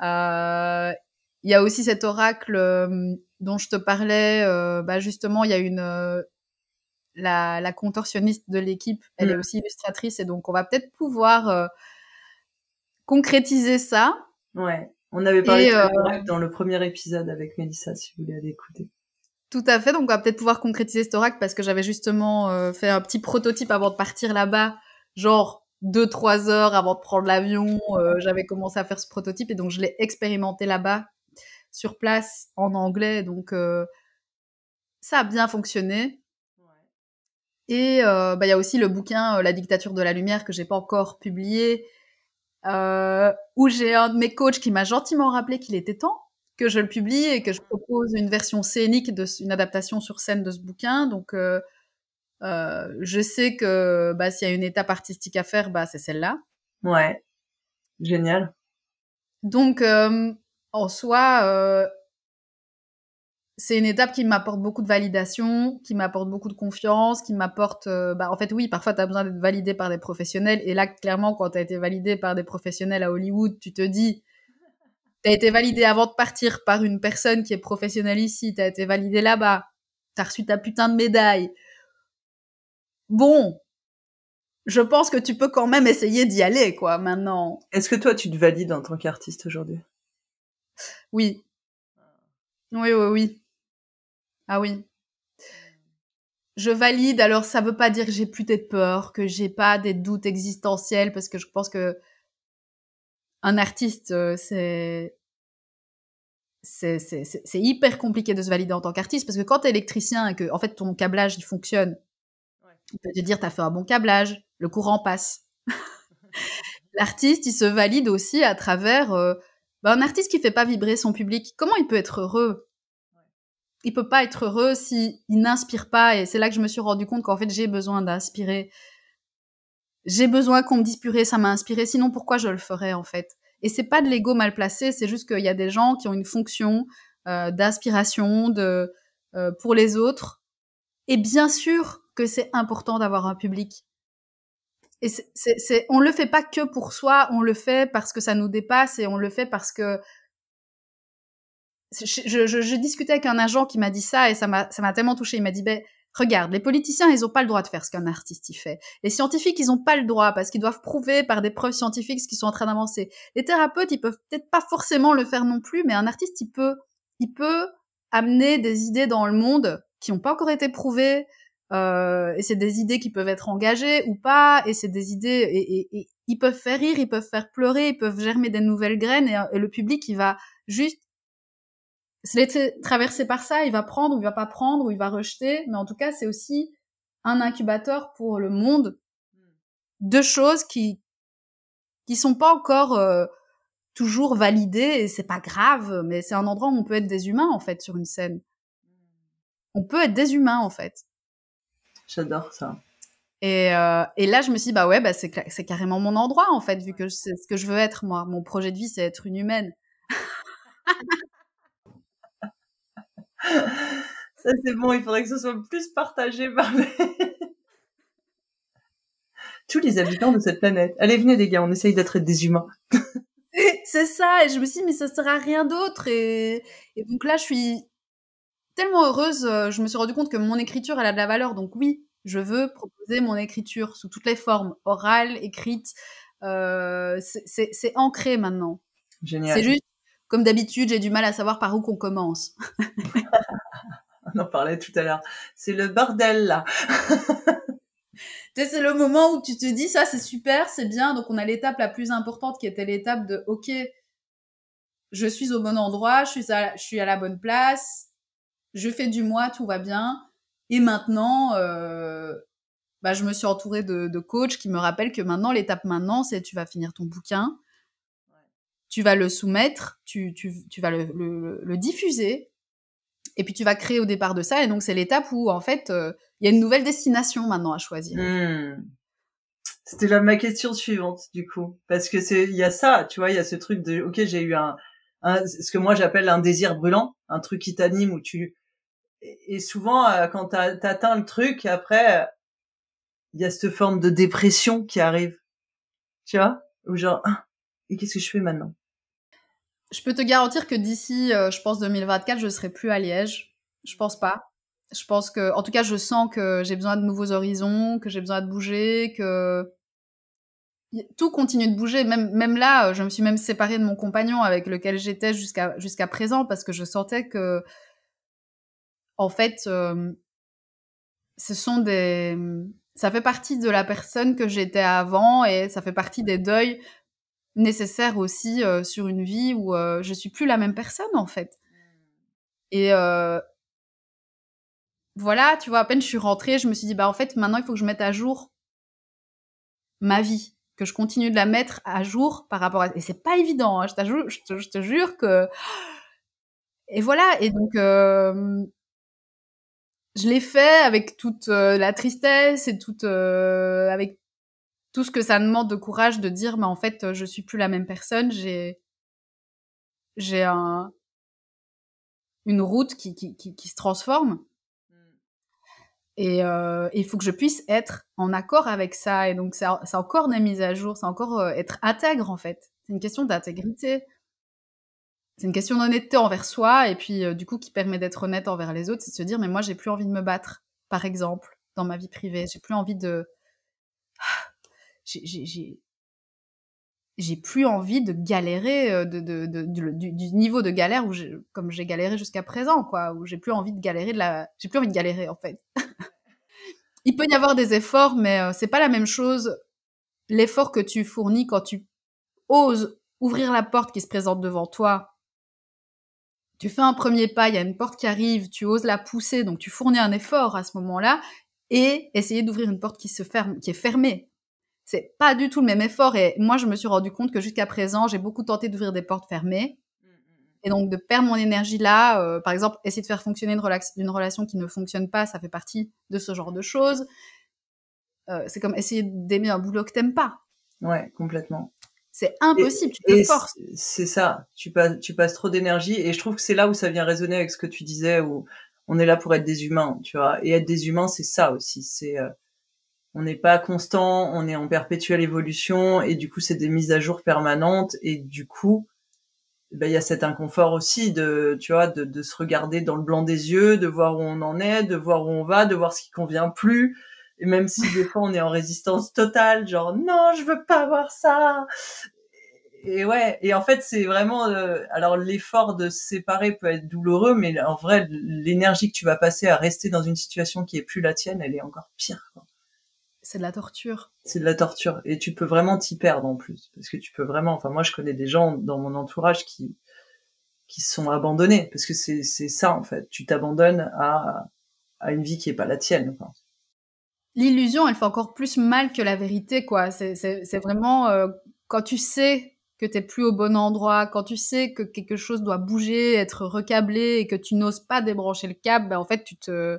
Il y a aussi cet oracle dont je te parlais. bah justement, il y a une la, la, contorsionniste de l'équipe, elle mmh. est aussi illustratrice et donc on va peut-être pouvoir concrétiser ça. Ouais. On avait parlé de euh, dans le premier épisode avec Mélissa, si vous voulez aller écouter. Tout à fait, donc on va peut-être pouvoir concrétiser cet oracle parce que j'avais justement euh, fait un petit prototype avant de partir là-bas, genre deux trois heures avant de prendre l'avion. Euh, j'avais commencé à faire ce prototype et donc je l'ai expérimenté là-bas sur place en anglais, donc euh, ça a bien fonctionné. Et euh, bah, il y a aussi le bouquin La dictature de la lumière que j'ai pas encore publié, euh, où j'ai un de mes coachs qui m'a gentiment rappelé qu'il était temps que je le publie et que je propose une version scénique, de, une adaptation sur scène de ce bouquin. Donc, euh, euh, je sais que bah, s'il y a une étape artistique à faire, bah, c'est celle-là. Ouais, génial. Donc, euh, en soi, euh, c'est une étape qui m'apporte beaucoup de validation, qui m'apporte beaucoup de confiance, qui m'apporte... Euh, bah, en fait, oui, parfois, tu as besoin d'être validé par des professionnels. Et là, clairement, quand tu as été validé par des professionnels à Hollywood, tu te dis, tu as été validé avant de partir par une personne qui est professionnelle ici, tu as été validé là-bas, tu as reçu ta putain de médaille. Bon, je pense que tu peux quand même essayer d'y aller, quoi, maintenant. Est-ce que toi, tu te valides en tant qu'artiste aujourd'hui? Oui. Oui, oui, oui. Ah oui. Je valide, alors ça veut pas dire que j'ai plus de peur, que j'ai pas des doutes existentiels, parce que je pense que un artiste, euh, c'est c'est hyper compliqué de se valider en tant qu'artiste, parce que quand t'es électricien et que en fait ton câblage il fonctionne, ouais. il peut te dire t'as fait un bon câblage, le courant passe. L'artiste, il se valide aussi à travers euh, ben, un artiste qui fait pas vibrer son public. Comment il peut être heureux? Il peut pas être heureux s'il n'inspire pas. Et c'est là que je me suis rendu compte qu'en fait, j'ai besoin d'inspirer. j'ai besoin qu'on me dise ça m'a inspiré, sinon pourquoi je le ferais en fait? Et c'est pas de l'ego mal placé, c'est juste qu'il y a des gens qui ont une fonction euh, d'inspiration de euh, pour les autres. Et bien sûr que c'est important d'avoir un public. Et c'est, on le fait pas que pour soi, on le fait parce que ça nous dépasse et on le fait parce que je, je, je discutais avec un agent qui m'a dit ça et ça m'a, tellement touché. Il m'a dit, ben, Regarde, les politiciens, ils n'ont pas le droit de faire ce qu'un artiste y fait. Les scientifiques, ils n'ont pas le droit parce qu'ils doivent prouver par des preuves scientifiques ce qu'ils sont en train d'avancer. Les thérapeutes, ils peuvent peut-être pas forcément le faire non plus, mais un artiste, il peut, il peut amener des idées dans le monde qui n'ont pas encore été prouvées. Euh, et c'est des idées qui peuvent être engagées ou pas. Et c'est des idées et, et, ils peuvent faire rire, ils peuvent faire pleurer, ils peuvent germer des nouvelles graines. Et, et le public, il va juste se laisser traverser par ça, il va prendre ou il va pas prendre ou il va rejeter, mais en tout cas, c'est aussi un incubateur pour le monde de choses qui qui sont pas encore euh, toujours validées et c'est pas grave, mais c'est un endroit où on peut être des humains en fait sur une scène. On peut être des humains en fait. J'adore ça. Et, euh, et là, je me suis dit, bah ouais, bah c'est, c'est carrément mon endroit, en fait, vu que c'est ce que je veux être, moi. Mon projet de vie, c'est être une humaine. Ça, c'est bon, il faudrait que ce soit plus partagé par tous les habitants de cette planète. Allez, venez, les gars, on essaye d'être des humains. c'est ça, et je me suis dit, mais ça sert à rien d'autre. Et... et, donc là, je suis tellement heureuse. Euh, je me suis rendu compte que mon écriture, elle a de la valeur. Donc oui, je veux proposer mon écriture sous toutes les formes, orale, écrite. Euh, c'est ancré maintenant. Génial. C'est juste comme d'habitude, j'ai du mal à savoir par où qu'on commence. On en parlait tout à l'heure. C'est le bordel là. c'est le moment où tu te dis ça c'est super, c'est bien. Donc on a l'étape la plus importante qui était l'étape de OK, je suis au bon endroit, je suis à, je suis à la bonne place, je fais du moi, tout va bien. Et maintenant, euh, bah, je me suis entourée de, de coachs qui me rappellent que maintenant l'étape maintenant c'est tu vas finir ton bouquin, tu vas le soumettre, tu, vas le, diffuser, et puis tu vas créer au départ de ça. Et donc, c'est l'étape où, en fait, euh, il y a une nouvelle destination maintenant à choisir. Hmm. C'était là ma question suivante, du coup. Parce que c'est, il y a ça, tu vois, il y a ce truc de, ok, j'ai eu un, ce que moi j'appelle un désir brûlant, un truc qui t'anime où tu, et souvent, euh, quand t'atteins le truc, après, il y a cette forme de dépression qui arrive. Tu vois? Ou genre, ah, et qu'est-ce que je fais maintenant? Je peux te garantir que d'ici, euh, je pense 2024, je serai plus à Liège. Je pense pas. Je pense que, en tout cas, je sens que j'ai besoin de nouveaux horizons, que j'ai besoin de bouger, que tout continue de bouger. Même, là, euh, je me suis même séparée de mon compagnon avec lequel j'étais jusqu'à jusqu'à présent parce que je sentais que, en fait, euh, ce sont des, ça fait partie de la personne que j'étais avant et ça fait partie des deuils nécessaire aussi euh, sur une vie où euh, je suis plus la même personne en fait. Et euh, voilà, tu vois, à peine je suis rentrée, je me suis dit bah en fait maintenant il faut que je mette à jour ma vie, que je continue de la mettre à jour par rapport à et c'est pas évident, hein, je, je, te, je, te, jure que et voilà et donc je l'ai fait avec toute la tristesse et toute avec tout ce que ça demande de courage de dire, mais en fait, je suis plus la même personne. J'ai, j'ai un, une route qui, qui, qui, se transforme. Mmh. Et euh, il faut que je puisse être en accord avec ça. Et donc, c'est encore des mises à jour, c'est encore euh, être intègre, en fait. C'est une question d'intégrité. C'est une question d'honnêteté envers soi, et puis, euh, du coup, qui permet d'être honnête envers les autres, c'est de se dire, mais moi, j'ai plus envie de me battre, par exemple, dans ma vie privée. J'ai plus envie de j'ai plus envie de galérer euh, de, du, niveau de galère où comme j'ai galéré jusqu'à présent quoi où j'ai plus envie de galérer de la j'ai plus envie de galérer en fait. Il peut y avoir des efforts mais euh, c'est pas la même chose l'effort que tu fournis quand tu oses ouvrir la porte qui se présente devant toi. Tu fais un premier pas il y a une porte qui arrive tu oses la pousser donc tu fournis un effort à ce moment-là et essayer d'ouvrir une porte qui se ferme qui est fermée c'est pas du tout le même effort. Et moi, je me suis rendu compte que jusqu'à présent, j'ai beaucoup tenté d'ouvrir des portes fermées. Mmh, mmh, mmh. Et donc, de perdre mon énergie là, euh, par exemple, essayer de faire fonctionner une, relation qui ne fonctionne pas, ça fait partie de ce genre de choses. euh, c'est comme essayer d'aimer un boulot que t'aimes pas. Ouais, complètement. C'est impossible, tu te forces. C'est ça, tu passes, tu passes trop d'énergie et je trouve que c'est là où ça vient résonner avec ce que tu disais où on est là pour être des humains, tu vois. Et être des humains, c'est ça aussi, c'est euh, on n'est pas constant, on est en perpétuelle évolution et du coup c'est des mises à jour permanentes et du coup ben, il y a cet inconfort aussi de tu vois de, se regarder dans le blanc des yeux, de voir où on en est, de voir où on va, de voir ce qui convient plus et même si des fois on est en résistance totale, genre non, je veux pas voir ça. Et ouais, et en fait c'est vraiment, euh, alors l'effort de se séparer peut être douloureux, mais en vrai l'énergie que tu vas passer à rester dans une situation qui est plus la tienne, elle est encore pire. C'est de la torture. C'est de la torture, et tu peux vraiment t'y perdre en plus, parce que tu peux vraiment. Enfin moi je connais des gens dans mon entourage qui qui sont abandonnés, parce que c'est c'est ça en fait, tu t'abandonnes à à une vie qui est pas la tienne. Enfin l'illusion, elle fait encore plus mal que la vérité, quoi. C'est vraiment euh, quand tu sais que t'es plus au bon endroit, quand tu sais que quelque chose doit bouger, être recablé et que tu n'oses pas débrancher le câble, ben en fait, tu te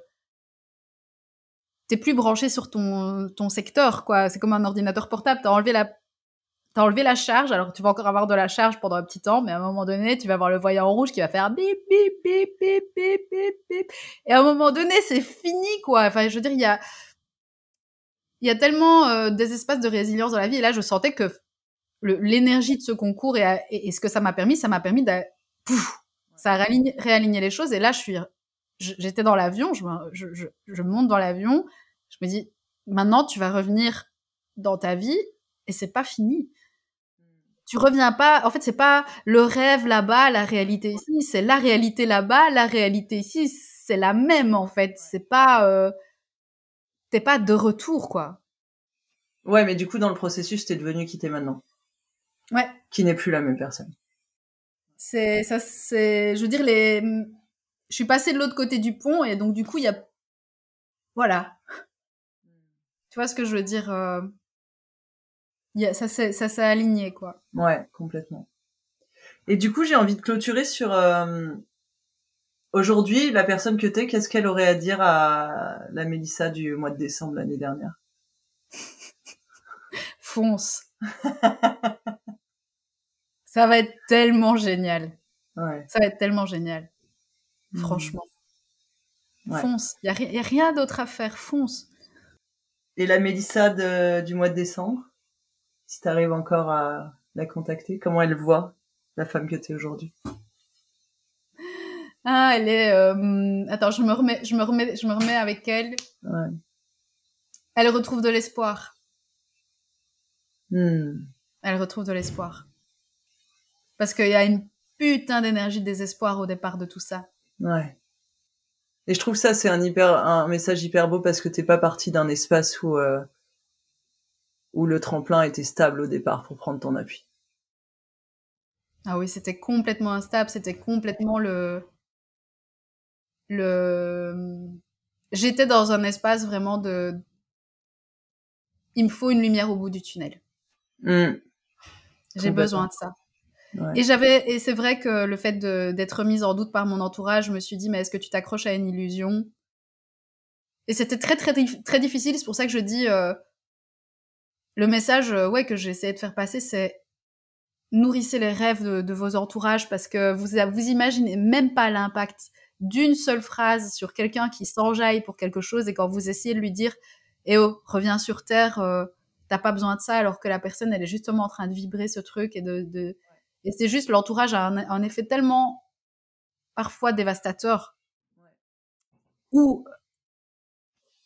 t'es plus branché sur ton, ton secteur, quoi. C'est comme un ordinateur portable. T'as enlevé la t'as enlevé la charge, alors tu vas encore avoir de la charge pendant un petit temps, mais à un moment donné, tu vas avoir le voyant rouge qui va faire bip, bip, bip, bip, bip, bip. Et à un moment donné, c'est fini, quoi. Enfin, je veux dire, il y a, il y a tellement euh, des espaces de résilience dans la vie. Et là, je sentais que l'énergie de ce concours et, ce que ça m'a permis, ça m'a permis de... ça a réaligné, les choses. Et là, je suis, j'étais dans l'avion, je, je, monte dans l'avion, je me dis, maintenant, tu vas revenir dans ta vie et c'est pas fini. Tu reviens pas. En fait, c'est pas le rêve là-bas, la réalité ici. C'est la réalité là-bas, la réalité ici. C'est la même en fait. C'est pas. Euh, t'es pas de retour, quoi. Ouais, mais du coup, dans le processus, t'es devenu qui t'es maintenant. Ouais. Qui n'est plus la même personne. C'est, ça, c'est, je veux dire, les, je suis passée de l'autre côté du pont et donc, du coup, il y a, voilà. Tu vois ce que je veux dire? Euh... Ça, ça s'est aligné, quoi. Ouais, complètement. Et du coup, j'ai envie de clôturer sur, euh, Aujourd'hui, la personne que t'es, qu'est-ce qu'elle aurait à dire à la Mélissa du mois de décembre l'année dernière? Fonce. Ça va être tellement génial. Ouais. Ça va être tellement génial. Mmh. Franchement. Fonce. Il n'y a, rien d'autre à faire. Fonce. Et la Mélissa du mois de décembre, si tu arrives encore à la contacter, comment elle voit la femme que tu es aujourd'hui? Ah, elle est. Euh... Attends, je me remets, je me remets, je me remets avec elle. Ouais. Elle retrouve de l'espoir. Hmm. Elle retrouve de l'espoir. Parce qu'il y a une putain d'énergie de désespoir au départ de tout ça. Ouais. Et je trouve ça c'est un hyper un message hyper beau parce que t'es pas parti d'un espace où euh, où le tremplin était stable au départ pour prendre ton appui. Ah oui, c'était complètement instable, c'était complètement le le j'étais dans un espace vraiment de il me faut une lumière au bout du tunnel. Mmh. J'ai besoin de ça. Et j'avais et c'est vrai que le fait d'être mise en doute par mon entourage, je me suis dit mais est-ce que tu t'accroches à une illusion? Et c'était très très très difficile, c'est pour ça que je dis euh, le message euh, ouais que j'ai essayé de faire passer c'est nourrissez les rêves de, de, vos entourages parce que vous vous imaginez même pas l'impact d'une seule phrase sur quelqu'un qui s'enjaille pour quelque chose et quand vous essayez de lui dire Eh oh, reviens sur Terre, euh, t'as pas besoin de ça, alors que la personne, elle est justement en train de vibrer ce truc et de. Et c'est juste, l'entourage a un, effet tellement parfois dévastateur. Ou.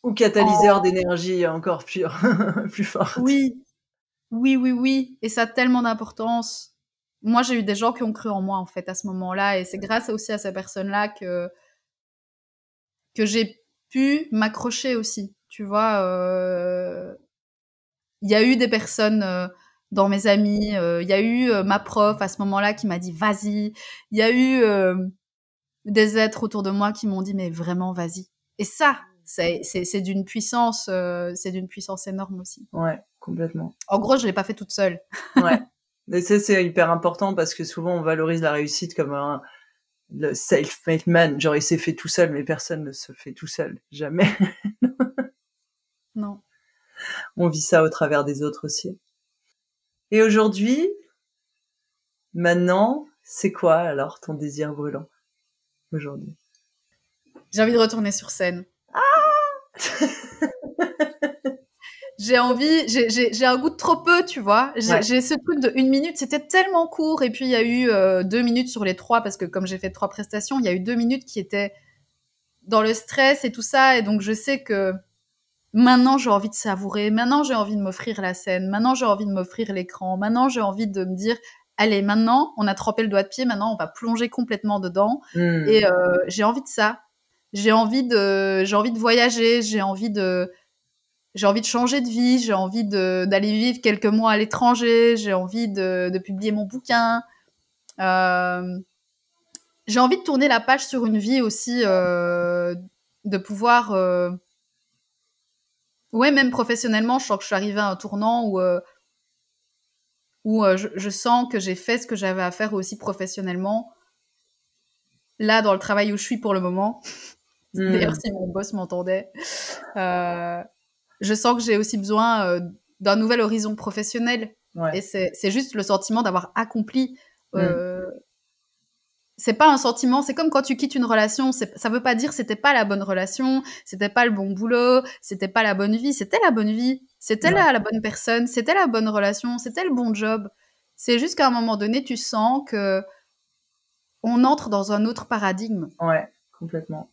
Ou catalyseur d'énergie encore pure, plus forte. Oui, oui, oui, oui. Et ça a tellement d'importance moi, j'ai eu des gens qui ont cru en moi, en fait, à ce moment-là. Et c'est grâce aussi à ces personnes-là que, que j'ai pu m'accrocher aussi. Tu vois, euh, il y a eu des personnes euh, dans mes amis, euh, il y a eu ma prof à ce moment-là qui m'a dit vas-y. Il y a eu des êtres autour de moi qui m'ont dit mais vraiment vas-y. Et ça, c'est d'une puissance, c'est d'une puissance énorme aussi. Ouais, complètement. En gros, je l'ai pas fait toute seule. ouais. Ça, c'est hyper important parce que souvent, on valorise la réussite comme un le self-made man. Genre, il s'est fait tout seul, mais personne ne se fait tout seul. Jamais. non. on vit ça au travers des autres aussi. Et aujourd'hui, maintenant, c'est quoi alors ton désir brûlant aujourd'hui? J'ai envie de retourner sur scène. Ah j'ai envie, j'ai un goût de trop peu, tu vois. J'ai ce truc de une minute, c'était tellement court. Et puis il y a eu euh, deux minutes sur les trois, parce que comme j'ai fait trois prestations, il y a eu deux minutes qui étaient dans le stress et tout ça. Et donc je sais que maintenant j'ai envie de savourer, maintenant j'ai envie de m'offrir la scène, maintenant j'ai envie de m'offrir l'écran, maintenant j'ai envie de me dire, allez, maintenant on a trempé le doigt de pied, maintenant on va plonger complètement dedans. Hmm. Et euh, j'ai envie de ça. J'ai envie de, j'ai envie de voyager, j'ai envie de j'ai envie de changer de vie, j'ai envie d'aller vivre quelques mois à l'étranger, j'ai envie de, de, publier mon bouquin. Euh, j'ai envie de tourner la page sur une vie aussi, euh, de pouvoir... Ouais, même professionnellement, je sens que je suis arrivée à un tournant où, euh, où euh, je, je, sens que j'ai fait ce que j'avais à faire aussi professionnellement. Là, dans le travail où je suis pour le moment. Hmm. D'ailleurs, si mon boss m'entendait. Euh, je sens que j'ai aussi besoin d'un nouvel horizon professionnel. Et c'est juste le sentiment d'avoir accompli. Euh, mm. C'est pas un sentiment, c'est comme quand tu quittes une relation. Ça veut pas dire c'était pas la bonne relation, c'était pas le bon boulot, c'était pas la bonne vie. C'était la bonne vie, c'était la, la bonne personne, c'était la bonne relation, c'était le bon job. C'est juste qu'à un moment donné, tu sens que on entre dans un autre paradigme. Ouais, complètement.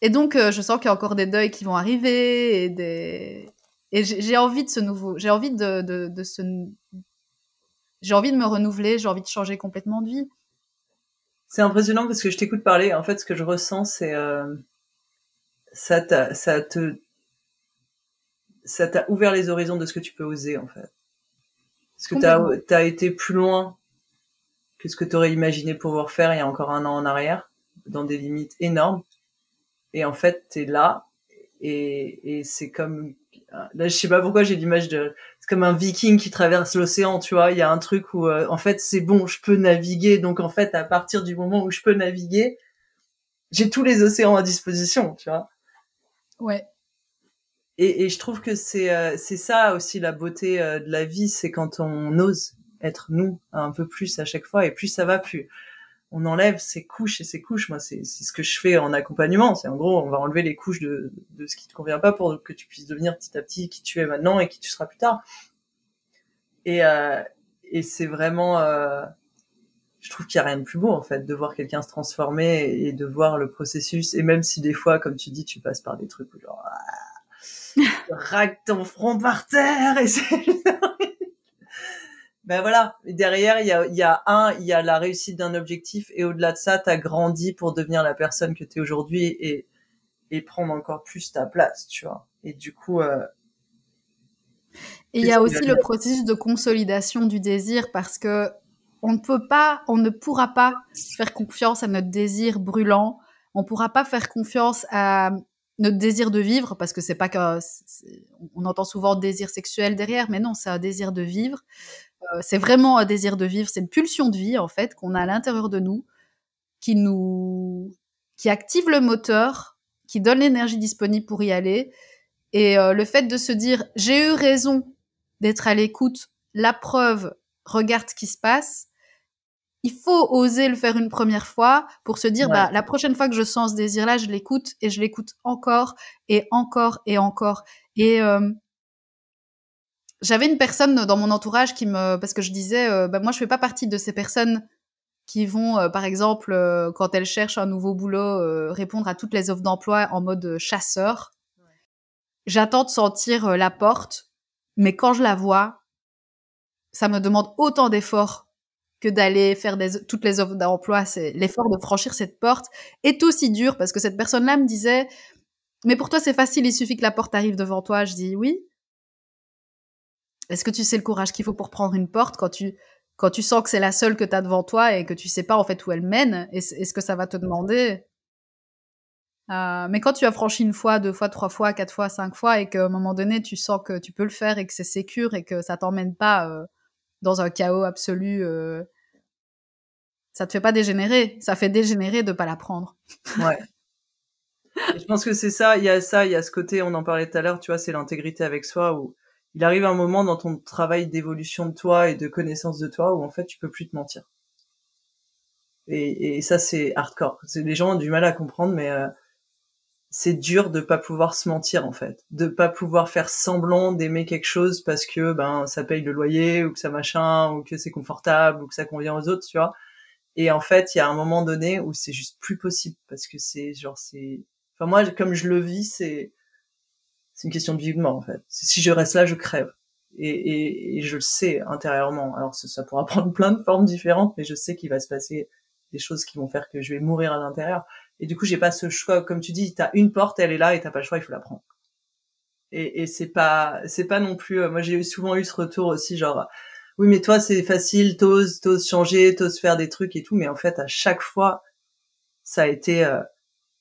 Et donc, euh, je sens qu'il y a encore des deuils qui vont arriver et des. Et j'ai envie de ce nouveau. J'ai envie de, de, de ce. J'ai envie de me renouveler. J'ai envie de changer complètement de vie. C'est impressionnant parce que je t'écoute parler. En fait, ce que je ressens, c'est euh, ça, ça te ça t'a ouvert les horizons de ce que tu peux oser en fait. Parce que tu as, été plus loin que ce que tu aurais imaginé pouvoir faire il y a encore un an en arrière, dans des limites énormes et en fait t'es là et, et c'est comme là je sais pas pourquoi j'ai l'image de c'est comme un viking qui traverse l'océan tu vois. Il y a un truc où euh, en fait c'est bon je peux naviguer. Donc en fait à partir du moment où je peux naviguer j'ai tous les océans à disposition tu vois. Ouais. Et, et je trouve que c'est euh, c'est ça aussi la beauté euh, de la vie c'est quand on ose être nous un peu plus à chaque fois et plus ça va plus on enlève ces couches et ces couches. Moi, c'est ce que je fais en accompagnement. C'est en gros, on va enlever les couches de, de ce qui te convient pas pour que tu puisses devenir petit à petit qui tu es maintenant et qui tu seras plus tard. Et, euh, et c'est vraiment, euh, je trouve qu'il y a rien de plus beau en fait de voir quelqu'un se transformer et de voir le processus. Et même si des fois, comme tu dis, tu passes par des trucs où genre, ah, ton front par terre et c'est ben voilà, derrière, il y a, y a un, il y a la réussite d'un objectif, et au-delà de ça, tu as grandi pour devenir la personne que tu es aujourd'hui et, et prendre encore plus ta place, tu vois. Et du coup... Euh, et il y a aussi le processus de consolidation du désir, parce que on ne peut pas, on ne pourra pas faire confiance à notre désir brûlant, on pourra pas faire confiance à notre désir de vivre, parce que c'est pas que, on entend souvent désir sexuel derrière, mais non, c'est un désir de vivre. Euh, c'est vraiment un désir de vivre, c'est une pulsion de vie en fait qu'on a à l'intérieur de nous, qui nous, qui active le moteur, qui donne l'énergie disponible pour y aller. Et euh, le fait de se dire j'ai eu raison d'être à l'écoute, la preuve, regarde ce qui se passe. Il faut oser le faire une première fois pour se dire bah la prochaine fois que je sens ce désir-là, je l'écoute et je l'écoute encore et encore et encore. Et euh, j'avais une personne dans mon entourage qui me parce que je disais euh, bah, moi je fais pas partie de ces personnes qui vont euh, par exemple euh, quand elles cherchent un nouveau boulot répondre à toutes les offres d'emploi en mode chasseur. J'attends de sentir la porte, mais quand je la vois, ça me demande autant d'efforts que d'aller faire des, toutes les offres d'emploi. C'est l'effort de franchir cette porte est aussi dur parce que cette personne-là me disait mais pour toi c'est facile, il suffit que la porte arrive devant toi. Je dis oui, est-ce que tu sais le courage qu'il faut pour prendre une porte quand tu, quand tu sens que c'est la seule que tu as devant toi et que tu sais pas en fait où elle mène? Est-ce que ça va te demander? Euh, mais quand tu as franchi une fois, deux fois, trois fois, quatre fois, cinq fois, et qu'à un moment donné, tu sens que tu peux le faire et que c'est sécure et que ça t'emmène pas euh, dans un chaos absolu, euh, ça te fait pas dégénérer. Ça fait dégénérer de pas la prendre. ouais. je pense que c'est ça, il y a ça, il y a ce côté, on en parlait tout à l'heure, tu vois, c'est l'intégrité avec soi où il arrive un moment dans ton travail d'évolution de toi et de connaissance de toi où en fait tu peux plus te mentir. Et, et ça c'est hardcore. Les gens ont du mal à comprendre, mais euh, c'est dur de pas pouvoir se mentir en fait, de pas pouvoir faire semblant d'aimer quelque chose parce que ben ça paye le loyer ou que ça machin ou que c'est confortable ou que ça convient aux autres, tu vois. Et en fait, il y a un moment donné où c'est juste plus possible parce que c'est genre c'est enfin moi comme je le vis, c'est c'est une question de vie en fait. Si je reste là, je crève. Et, et, et je le sais intérieurement. Alors ça, ça pourra prendre plein de formes différentes, mais je sais qu'il va se passer des choses qui vont faire que je vais mourir à l'intérieur. Et du coup, j'ai pas ce choix. Comme tu dis, t'as une porte, elle est là, et t'as pas le choix, il faut la prendre. Et, et c'est pas, c'est pas non plus. Euh, moi, j'ai souvent eu ce retour aussi, genre, oui, mais toi, c'est facile, t'oses, t'oses changer, t'oses faire des trucs et tout. Mais en fait, à chaque fois, ça a été euh,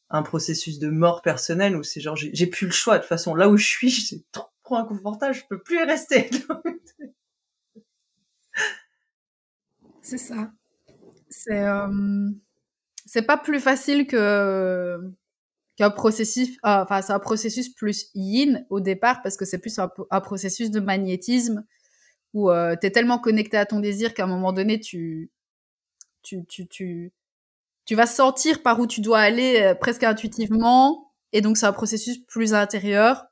un processus de mort personnelle où c'est genre, j'ai plus le choix. De toute façon, là où je suis, c'est trop, trop inconfortable, je peux plus y rester. c'est ça. C'est euh, c'est pas plus facile que qu'un processus. Euh, enfin, c'est un processus plus yin au départ parce que c'est plus un, processus de magnétisme où euh, tu es tellement connecté à ton désir qu'à un moment donné, tu tu, tu, tu, tu vas sentir par où tu dois aller presque intuitivement. Et donc, c'est un processus plus intérieur.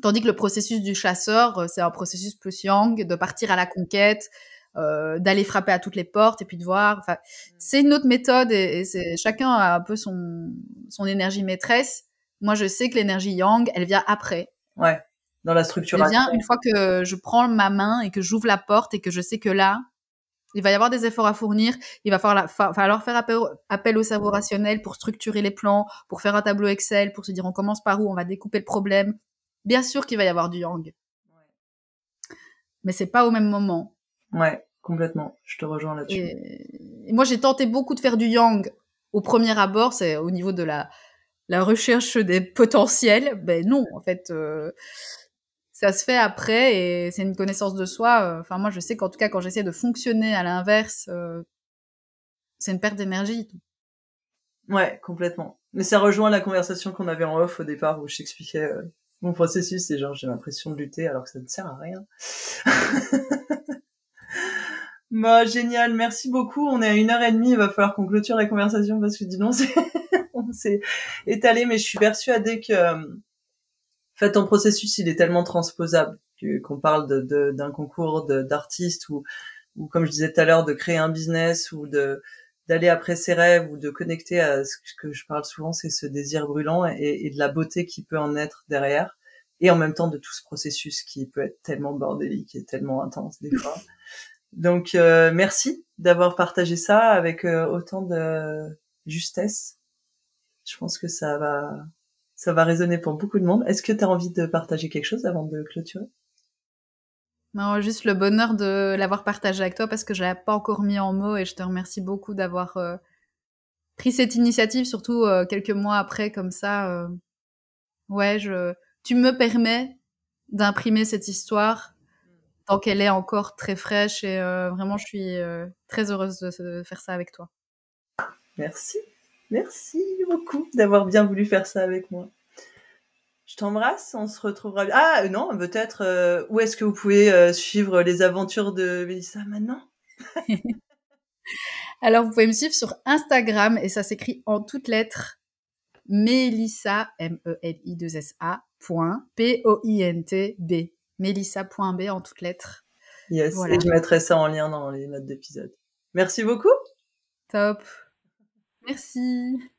Tandis que le processus du chasseur, c'est un processus plus yang, de partir à la conquête, euh, d'aller frapper à toutes les portes et puis de voir. Enfin, c'est une autre méthode et, c'est chacun a un peu son son énergie maîtresse. Moi, je sais que l'énergie yang, elle vient après. Ouais, dans la structure. Elle vient une fois que je prends ma main et que j'ouvre la porte et que je sais que là, il va y avoir des efforts à fournir. Il va falloir, falloir faire appel, appel, au cerveau rationnel pour structurer les plans, pour faire un tableau Excel, pour se dire on commence par où, on va découper le problème. Bien sûr qu'il va y avoir du yang. Ouais. Mais c'est pas au même moment. Ouais, complètement. Je te rejoins là-dessus. Et... moi, j'ai tenté beaucoup de faire du yang au premier abord, c'est au niveau de la, la recherche des potentiels. Ben non, en fait, euh, ça se fait après et c'est une connaissance de soi. Euh, enfin, moi, je sais qu'en tout cas, quand j'essaie de fonctionner à l'inverse, euh, c'est une perte d'énergie. Ouais, complètement. Mais ça rejoint la conversation qu'on avait en off au départ où je t'expliquais mon processus. C'est genre, j'ai l'impression de lutter alors que ça ne sert à rien. Bah, génial, merci beaucoup. On est à une heure et demie, il va falloir qu'on clôture la conversation parce que dis donc, on s'est étalé, mais je suis persuadée que, euh, en fait, ton processus, il est tellement transposable qu'on parle d'un de, concours d'artistes ou, ou, comme je disais tout à l'heure, de créer un business ou de d'aller après ses rêves ou de connecter à ce que je parle souvent, c'est ce désir brûlant et, et de la beauté qui peut en être derrière et en même temps de tout ce processus qui peut être tellement bordélique et tellement intense des fois. Donc euh, merci d'avoir partagé ça avec euh, autant de justesse. Je pense que ça va ça va résonner pour beaucoup de monde. Est-ce que tu as envie de partager quelque chose avant de clôturer? Non, juste le bonheur de l'avoir partagé avec toi parce que je l'avais pas encore mis en mots et je te remercie beaucoup d'avoir euh, pris cette initiative, surtout quelques mois après comme ça. ouais, je tu me permets d'imprimer cette histoire tant qu'elle est encore très fraîche et euh, vraiment je suis euh, très heureuse de, faire ça avec toi. Merci, merci beaucoup d'avoir bien voulu faire ça avec moi. Je t'embrasse, on se retrouvera. Ah non, peut-être euh, où est-ce que vous pouvez suivre les aventures de Mélissa maintenant? Alors vous pouvez me suivre sur Instagram et ça s'écrit en toutes lettres Mélissa M E L I 2 S A point P O I N T B Mélissa.b en toutes lettres. Yes, et je mettrai ça en lien dans les notes d'épisode. Merci beaucoup. Top. Merci.